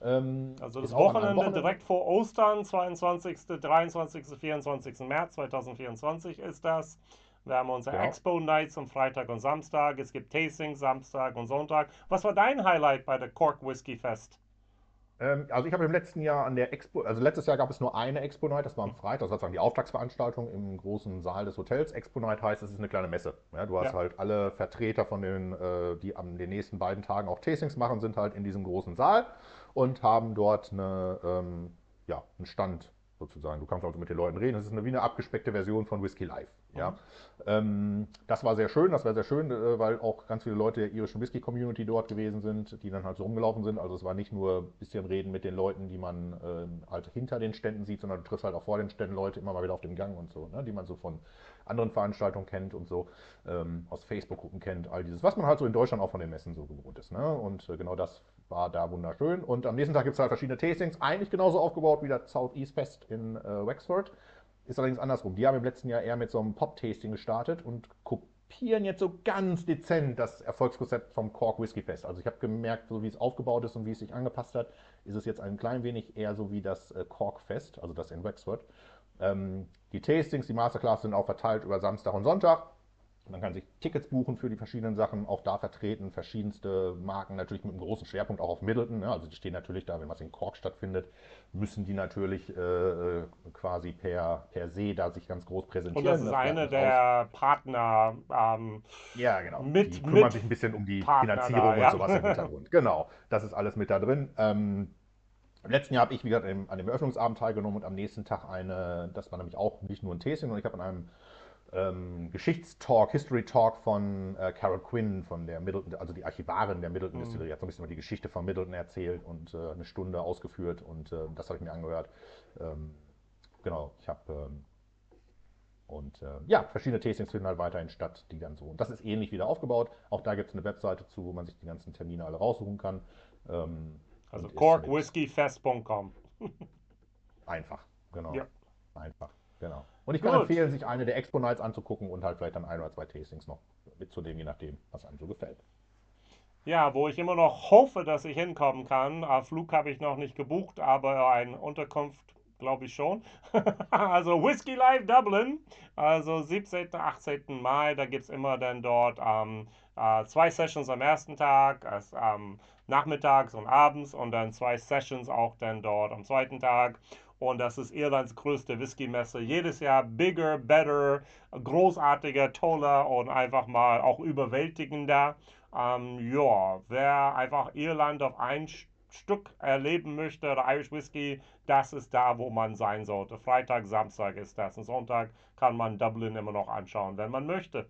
Ähm, Also das einem Wochenende direkt vor Ostern, 22., 23., 24. März 2024 ist das. Wir haben unsere Genau. Expo Nights am Freitag und Samstag. Es gibt Tastings Samstag und Sonntag. Was war dein Highlight bei der Cork Whisky Fest? Ähm, also ich habe im letzten Jahr an der Expo, also letztes Jahr gab es nur eine Expo Night, das war Mhm. am Freitag, das war sozusagen die Auftaktsveranstaltung im großen Saal des Hotels. Expo Night heißt, es ist eine kleine Messe. Ja, du hast Ja. halt alle Vertreter von den, äh, die an den nächsten beiden Tagen auch Tastings machen, sind halt in diesem großen Saal und haben dort eine, ähm, ja, einen Stand sozusagen. Du kannst also mit den Leuten reden. Das ist eine, wie eine abgespeckte Version von Whisky Live. Ja. Ähm, das war sehr schön, das war sehr schön, äh, weil auch ganz viele Leute der irischen Whisky-Community dort gewesen sind, die dann halt so rumgelaufen sind. Also es war nicht nur ein bisschen reden mit den Leuten, die man ähm, halt hinter den Ständen sieht, sondern du triffst halt auch vor den Ständen Leute immer mal wieder auf dem Gang und so, ne, die man so von anderen Veranstaltungen kennt und so, ähm, aus Facebook-Gruppen kennt, all dieses, was man halt so in Deutschland auch von den Messen so gewohnt ist. Ne? Und äh, genau das war da wunderschön. Und am nächsten Tag gibt es halt verschiedene Tastings, eigentlich genauso aufgebaut wie das Southeast Fest in äh, Wexford. Ist allerdings andersrum. Die haben im letzten Jahr eher mit so einem Pop-Tasting gestartet und kopieren jetzt so ganz dezent das Erfolgskonzept vom Cork Whisky Fest. Also ich habe gemerkt, so wie es aufgebaut ist und wie es sich angepasst hat, ist es jetzt ein klein wenig eher so wie das äh, Cork Fest, also das in Wexford. Ähm, die Tastings, die Masterclass sind auch verteilt über Samstag und Sonntag. Man kann sich Tickets buchen für die verschiedenen Sachen, auch da vertreten verschiedenste Marken, natürlich mit einem großen Schwerpunkt auch auf Middleton. Ne? Also die stehen natürlich da, wenn was in Cork stattfindet, müssen die natürlich äh, äh, quasi per, per se da sich ganz groß präsentieren. Und das ist einer nicht der Partner. Ähm, aus. Ja, genau. mit- die kümmern mit sich ein bisschen um die Partner Finanzierung da, ja. und sowas im Hintergrund. Genau, das ist alles mit da drin. Ähm, im letzten Jahr habe ich, wie gesagt, an dem Eröffnungsabend teilgenommen und am nächsten Tag eine, das war nämlich auch nicht nur ein Tasting, sondern ich habe an einem ähm, Geschichtstalk, History Talk von äh, Carol Quinn, von der Middleton, also die Archivarin der Middleton Mhm. Distillery, hat so ein bisschen über die Geschichte von Middleton erzählt und äh, eine Stunde ausgeführt und äh, das habe ich mir angehört. Ähm, genau, ich habe ähm, und äh, ja, verschiedene Tastings finden halt weiterhin statt, die dann so. Und das ist ähnlich wieder aufgebaut. Auch da gibt es eine Webseite zu, wo man sich die ganzen Termine alle raussuchen kann. Ähm, also corkwhiskyfest.com. Einfach, genau. Ja. Einfach, genau. Und ich kann Gut. empfehlen, sich eine der Expo Nights anzugucken und halt vielleicht dann ein oder zwei Tastings noch mitzunehmen, je nachdem, was einem so gefällt. Ja, wo ich immer noch hoffe, dass ich hinkommen kann. Äh, Flug habe ich noch nicht gebucht, aber eine Unterkunft glaube ich schon. also Whiskey Live Dublin, also 17. 18. Mai, da gibt es immer dann dort ähm, äh, zwei Sessions am ersten Tag, als, ähm, nachmittags und abends und dann zwei Sessions auch dann dort am zweiten Tag. Und das ist Irlands größte Whisky-Messe. Jedes Jahr bigger, better, großartiger, toller und einfach mal auch überwältigender. Ähm, ja, wer einfach Irland auf ein Stück erleben möchte oder Irish Whisky, das ist da, wo man sein sollte. Freitag, Samstag ist das. Und Sonntag kann man Dublin immer noch anschauen, wenn man möchte.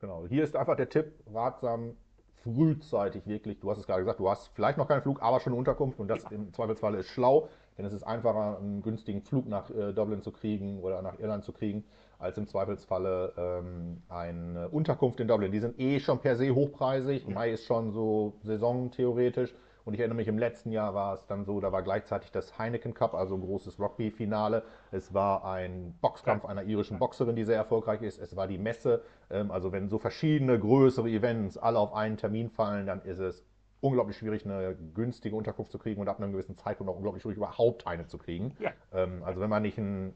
Genau. Hier ist einfach der Tipp, ratsam, frühzeitig wirklich, du hast es gerade gesagt, du hast vielleicht noch keinen Flug, aber schon eine Unterkunft und das im Zweifelsfall ist schlau, denn es ist einfacher, einen günstigen Flug nach äh, Dublin zu kriegen oder nach Irland zu kriegen, als im Zweifelsfalle ähm, eine Unterkunft in Dublin. Die sind eh schon per se hochpreisig. Mai ist schon so Saison theoretisch. Und ich erinnere mich, im letzten Jahr war es dann so, da war gleichzeitig das Heineken Cup, also ein großes Rugby-Finale. Es war ein Boxkampf einer irischen Boxerin, die sehr erfolgreich ist. Es war die Messe. Ähm, also wenn so verschiedene größere Events alle auf einen Termin fallen, dann ist es unglaublich schwierig, eine günstige Unterkunft zu kriegen und ab einem gewissen Zeitpunkt auch unglaublich schwierig, überhaupt eine zu kriegen. Ja. Ähm, also wenn man nicht ein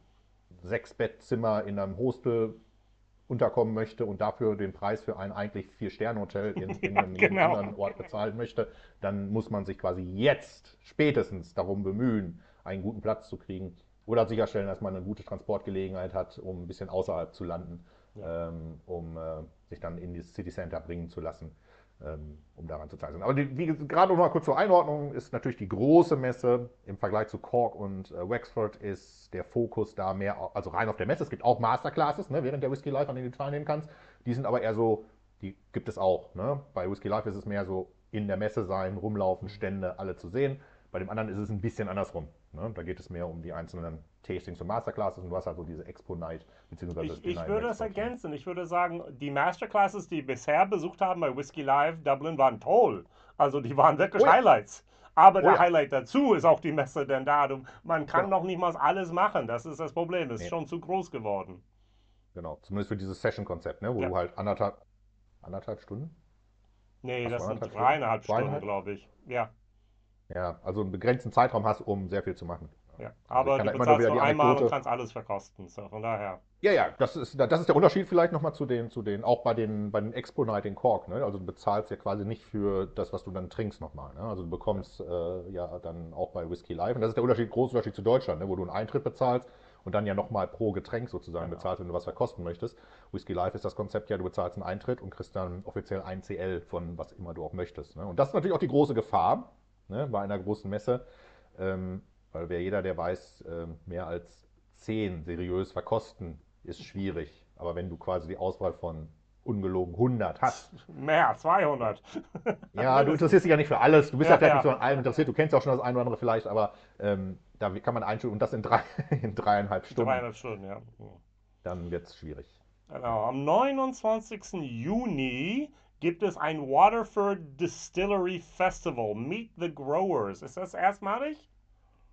Sechs-Bett-Zimmer in einem Hostel unterkommen möchte und dafür den Preis für ein eigentlich Vier-Sterne-Hotel in, in Ja, einem jedem genau. anderen Ort bezahlen möchte, dann muss man sich quasi jetzt spätestens darum bemühen, einen guten Platz zu kriegen oder sicherstellen, dass man eine gute Transportgelegenheit hat, um ein bisschen außerhalb zu landen, ähm, um äh, sich dann in das City Center bringen zu lassen, um daran zu teilnehmen. Aber die, wie, gerade noch mal kurz zur Einordnung ist natürlich die große Messe im Vergleich zu Cork und äh, Wexford ist der Fokus da mehr, also rein auf der Messe. Es gibt auch Masterclasses, ne, während der Whisky Live, an denen du teilnehmen kannst. Die sind aber eher so, die gibt es auch. Ne? Bei Whisky Live ist es mehr so in der Messe sein, rumlaufen, Stände, alle zu sehen. Bei dem anderen ist es ein bisschen andersrum. Ne? Da geht es mehr um die einzelnen Tastings und Masterclasses und du hast halt so diese Expo Night, beziehungsweise das Ich, ich würde es Wexford. ergänzen. Ich würde sagen, die Masterclasses, die bisher besucht haben bei Whisky Live Dublin, waren toll. Also die waren wirklich Oh ja. Highlights. Aber Oh der ja. Highlight dazu ist auch die Messe, denn da, man kann Genau. noch nicht mal alles machen. Das ist das Problem. Es ist Nee. schon zu groß geworden. Genau, zumindest für dieses Session-Konzept, ne? wo Ja. du halt anderthalb, anderthalb Stunden? Nee, Was, das sind dreieinhalb Stunden? Stunden, glaube ich. Ja, Ja, also einen begrenzten Zeitraum hast, um sehr viel zu machen. Ja. Also Aber du bezahlst nur einmal und kannst alles verkosten. So, von daher. Ja, ja, das ist, das ist der Unterschied vielleicht nochmal zu den, zu den, auch bei den, bei den Expo Night in Cork, ne? Also du bezahlst ja quasi nicht für das, was du dann trinkst nochmal, ne? Also du bekommst äh, ja dann auch bei Whisky Live, und das ist der Unterschied, große Unterschied zu Deutschland, ne? Wo du einen Eintritt bezahlst und dann ja nochmal pro Getränk sozusagen Genau. bezahlst, wenn du was verkosten möchtest. Whisky Live ist das Konzept ja, du bezahlst einen Eintritt und kriegst dann offiziell ein CL von was immer du auch möchtest, ne? Und das ist natürlich auch die große Gefahr, ne? Bei einer großen Messe, ähm, weil wer jeder, der weiß, ähm, mehr als zehn seriös verkosten, ist schwierig. Aber wenn du quasi die Auswahl von ungelogen 100 hast, Mehr, 200. ja, du interessierst dich ja nicht für alles, du bist ja, Ja, vielleicht ja. nicht so an allem interessiert, du kennst ja auch schon das eine oder andere vielleicht, aber ähm, da kann man einstellen und das in, drei, in dreieinhalb Stunden, Dreieinhalb Stunden, ja. dann wird es schwierig. Genau. Am 29. Juni gibt es ein Waterford Distillery Festival. Meet the Growers. Ist das erstmalig?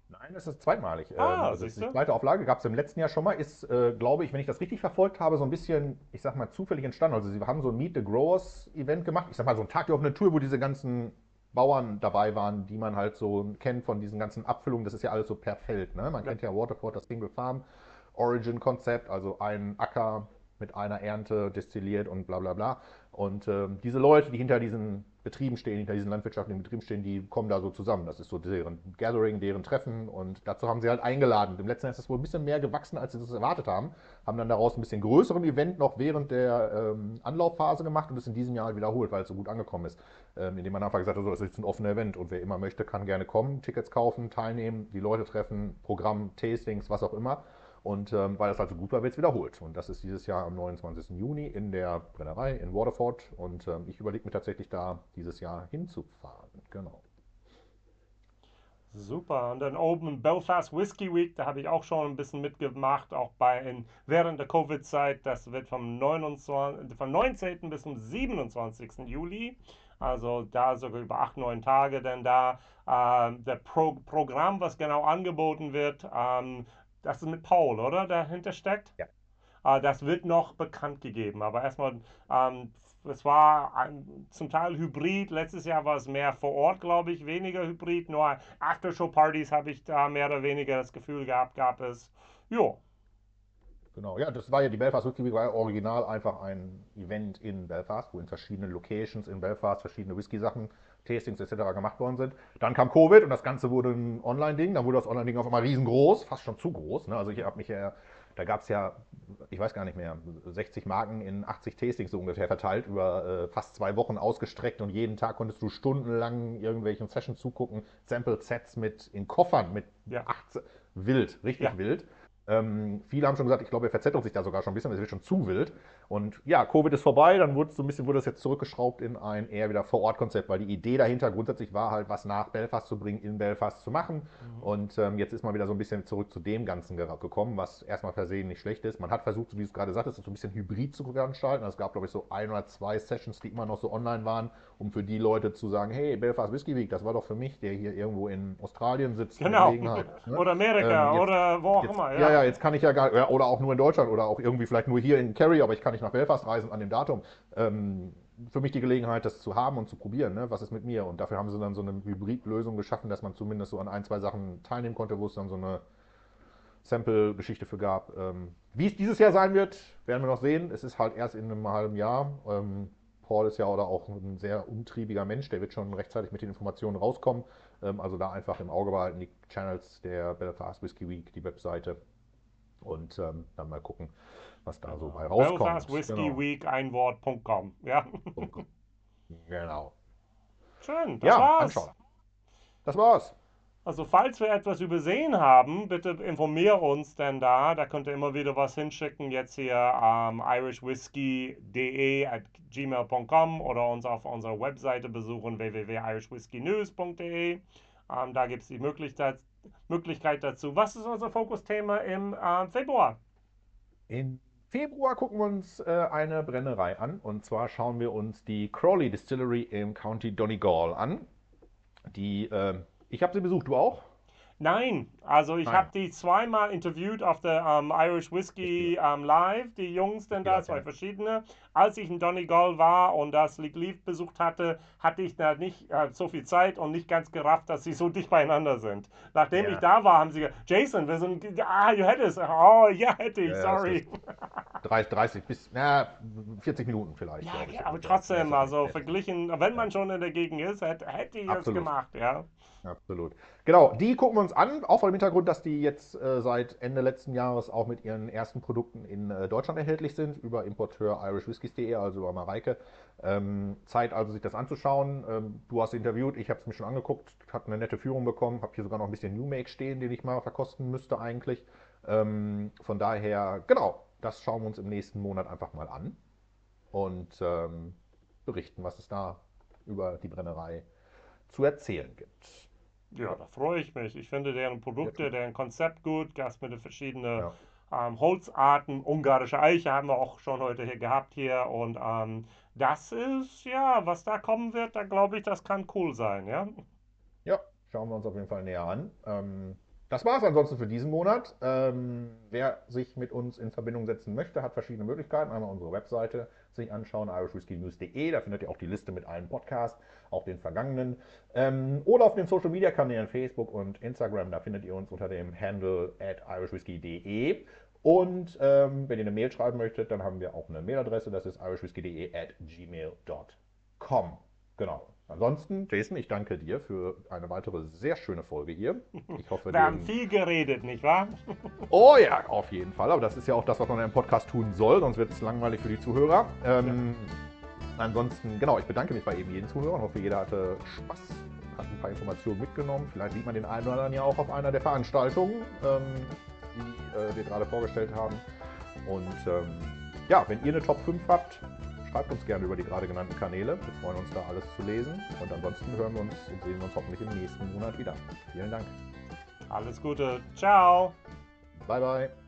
Nein, das ist zweitmalig. Ähm, Ah, also das ist die zweite Auflage gab es im letzten Jahr schon mal. Ist, äh, glaube ich, wenn ich das richtig verfolgt habe, so ein bisschen, ich sag mal, zufällig entstanden. Also sie haben so ein Meet the Growers Event gemacht. Ich sag mal, so ein Tag der offenen Tour, wo diese ganzen Bauern dabei waren, die man halt so kennt von diesen ganzen Abfüllungen. Das ist ja alles so per Feld. Ne? Man Ja. kennt ja Waterford, das Single Farm Origin Konzept, also ein Acker mit einer Ernte destilliert und bla bla bla. Und ähm, diese Leute, die hinter diesen Betrieben stehen, hinter diesen landwirtschaftlichen Betrieben stehen, die kommen da so zusammen. Das ist so deren Gathering, deren Treffen und dazu haben sie halt eingeladen. Im letzten Jahr ist das wohl ein bisschen mehr gewachsen, als sie das erwartet haben. Haben dann daraus ein bisschen größeren Event noch während der ähm, Anlaufphase gemacht und es in diesem Jahr halt wiederholt, weil es so gut angekommen ist. Ähm, indem man einfach gesagt hat, so, das ist ein offener Event und wer immer möchte, kann gerne kommen, Tickets kaufen, teilnehmen, die Leute treffen, Programm, Tastings, was auch immer. Und ähm, weil das halt so gut war, wird es wiederholt. Und das ist dieses Jahr am 29. Juni in der Brennerei in Waterford. Und ähm, ich überlege mir tatsächlich da dieses Jahr hinzufahren. Genau. Super. Und dann oben Belfast Whiskey Week, da habe ich auch schon ein bisschen mitgemacht, auch bei in, während der Covid-Zeit. Das wird vom, 29, vom 19. bis zum 27. Juli. Also da sogar über acht, neun Tage, denn da ähm, der Pro Programm, was genau angeboten wird, ähm, das ist mit Paul, oder? Dahinter steckt? Ja. Äh, das wird noch bekannt gegeben. Aber erstmal, ähm, es war ein, zum Teil Hybrid. Letztes Jahr war es mehr vor Ort, glaube ich, weniger Hybrid. Nur Aftershow-Partys habe ich da mehr oder weniger das Gefühl gehabt, gab es. Jo, Genau, ja, das war ja die Belfast Whisky Week, war ja original einfach ein Event in Belfast, wo in verschiedenen Locations in Belfast verschiedene Whisky-Sachen, Tastings etc. gemacht worden sind. Dann kam Covid und das Ganze wurde ein Online-Ding, dann wurde das Online-Ding auf einmal riesengroß, fast schon zu groß. Ne? Also ich habe mich ja, da gab es ja, ich weiß gar nicht mehr, 60 Marken in 80 Tastings so ungefähr verteilt, über äh, fast zwei Wochen ausgestreckt und jeden Tag konntest du stundenlang irgendwelchen Sessions zugucken, Sample-Sets mit in Koffern mit Ja. 18, wild, richtig Ja. wild. Ähm, viele haben schon gesagt, ich glaube, er verzettelt sich da sogar schon ein bisschen, es wird schon zu wild. Und ja, Covid ist vorbei, dann wurde so ein bisschen wurde das jetzt zurückgeschraubt in ein eher wieder Vor-Ort-Konzept, weil die Idee dahinter grundsätzlich war halt, was nach Belfast zu bringen, in Belfast zu machen. Und ähm, jetzt ist man wieder so ein bisschen zurück zu dem Ganzen gekommen, was erstmal per se nicht schlecht ist. Man hat versucht, so wie du es gerade sagtest, so ein bisschen hybrid zu veranstalten. Es gab, glaube ich, so ein oder zwei Sessions, die immer noch so online waren, um für die Leute zu sagen, hey, Belfast Whisky Week, das war doch für mich, der hier irgendwo in Australien sitzt. genau. Ne? Oder Amerika Ähm, jetzt- oder wo auch Jetzt, immer. ja. ja, jetzt kann ich ja gar ja, oder auch nur in Deutschland oder auch irgendwie vielleicht nur hier in Kerry, aber ich kann nicht nach Belfast reisen an dem Datum. Ähm, für mich die Gelegenheit, das zu haben und zu probieren, ne? was ist mit mir? Und dafür haben sie dann so eine Hybridlösung geschaffen, dass man zumindest so an ein, zwei Sachen teilnehmen konnte, wo es dann so eine Sample-Geschichte für gab. Ähm, wie es dieses Jahr sein wird, werden wir noch sehen. Es ist halt erst in einem halben Jahr. Ähm, Paul ist ja oder auch ein sehr umtriebiger Mensch, der wird schon rechtzeitig mit den Informationen rauskommen. Ähm, also da einfach im Auge behalten, die Channels der Belfast Whisky Week, die Webseite und ähm, dann mal gucken, was da so bei rauskommt. Belfast Whiskey Week, ein Wort.com. Ja, Genau. genau. schön. Das Ja, war's. anschauen. Das war's. Also falls wir etwas übersehen haben, bitte informier uns denn da. Da könnt ihr immer wieder was hinschicken. Jetzt hier ähm, irishwhiskey.de at gmail.com oder uns auf unserer Webseite besuchen www.irishwhiskeynews.de. Ähm, da gibt es die Möglichkeit, Möglichkeit dazu. Was ist unser Fokusthema im äh, Februar? Im Februar gucken wir uns äh, eine Brennerei an. Und zwar schauen wir uns die Crawley Distillery im County Donegal an. Die äh, Ich habe sie besucht, du auch? Nein, also ich habe die zweimal interviewt auf der ähm, Irish Whiskey ähm, Live, die Jungs denn da, Ja, zwei ja. verschiedene. Als ich in Donegal war und das League Leaf besucht hatte, hatte ich da nicht äh, so viel Zeit und nicht ganz gerafft, dass sie so dicht beieinander sind. Nachdem Ja. ich da war, haben sie gesagt, Jason, wir sind, ah, you had it. Oh, ja, hätte ich, sorry. 30, 30 bis na, 40 Minuten vielleicht. Ja, aber trotzdem, also verglichen, wenn man schon in der Gegend ist, hätte, hätte ich es Absolut. gemacht, ja. Absolut. Genau, die gucken wir uns an, auch vor dem Hintergrund, dass die jetzt äh, seit Ende letzten Jahres auch mit ihren ersten Produkten in äh, Deutschland erhältlich sind, über Importeur irishwhiskies.de, also über Mareike. Ähm, Zeit also, sich das anzuschauen. Ähm, du hast interviewt, ich habe es mir schon angeguckt, habe eine nette Führung bekommen, habe hier sogar noch ein bisschen New Make stehen, den ich mal verkosten müsste eigentlich. Ähm, von daher, genau, das schauen wir uns im nächsten Monat einfach mal an und ähm, berichten, was es da über die Brennerei zu erzählen gibt. Ja, da freue ich mich. Ich finde deren Produkte, Ja. deren Konzept gut, Gas mit den verschiedenen Ja. ähm, Holzarten. Ungarische Eiche haben wir auch schon heute hier gehabt hier. Und ähm, das ist, ja, was da kommen wird, da glaube ich, das kann cool sein, ja. Ja, schauen wir uns auf jeden Fall näher an. Ähm, das war es ansonsten für diesen Monat. Ähm, wer sich mit uns in Verbindung setzen möchte, hat verschiedene Möglichkeiten. Einmal unsere Webseite sich anschauen, irishwhiskeynews.de. Da findet ihr auch die Liste mit allen Podcasts, auch den vergangenen. Ähm, oder auf den Social Media Kanälen Facebook und Instagram. Da findet ihr uns unter dem Handle at irishwhiskey.de. Und ähm, wenn ihr eine Mail schreiben möchtet, dann haben wir auch eine Mailadresse. Das ist irishwhiskey.de at gmail.com. Genau. Ansonsten, Jason, ich danke dir für eine weitere sehr schöne Folge hier. Ich hoffe, Wir haben viel geredet, nicht wahr? Oh ja, auf jeden Fall. Aber das ist ja auch das, was man in einem Podcast tun soll, sonst wird es langweilig für die Zuhörer. Ähm, Ansonsten, genau, ich bedanke mich bei eben jeden Zuhörer und hoffe, jeder hatte Spaß, hat ein paar Informationen mitgenommen. Vielleicht sieht man den einen oder anderen ja auch auf einer der Veranstaltungen, ähm, die äh, wir gerade vorgestellt haben. Und ähm, ja, wenn ihr eine Top 5 habt, schreibt uns gerne über die gerade genannten Kanäle. Wir freuen uns da alles zu lesen. Und ansonsten hören wir uns und sehen uns hoffentlich im nächsten Monat wieder. Vielen Dank. Alles Gute. Ciao. Bye, bye.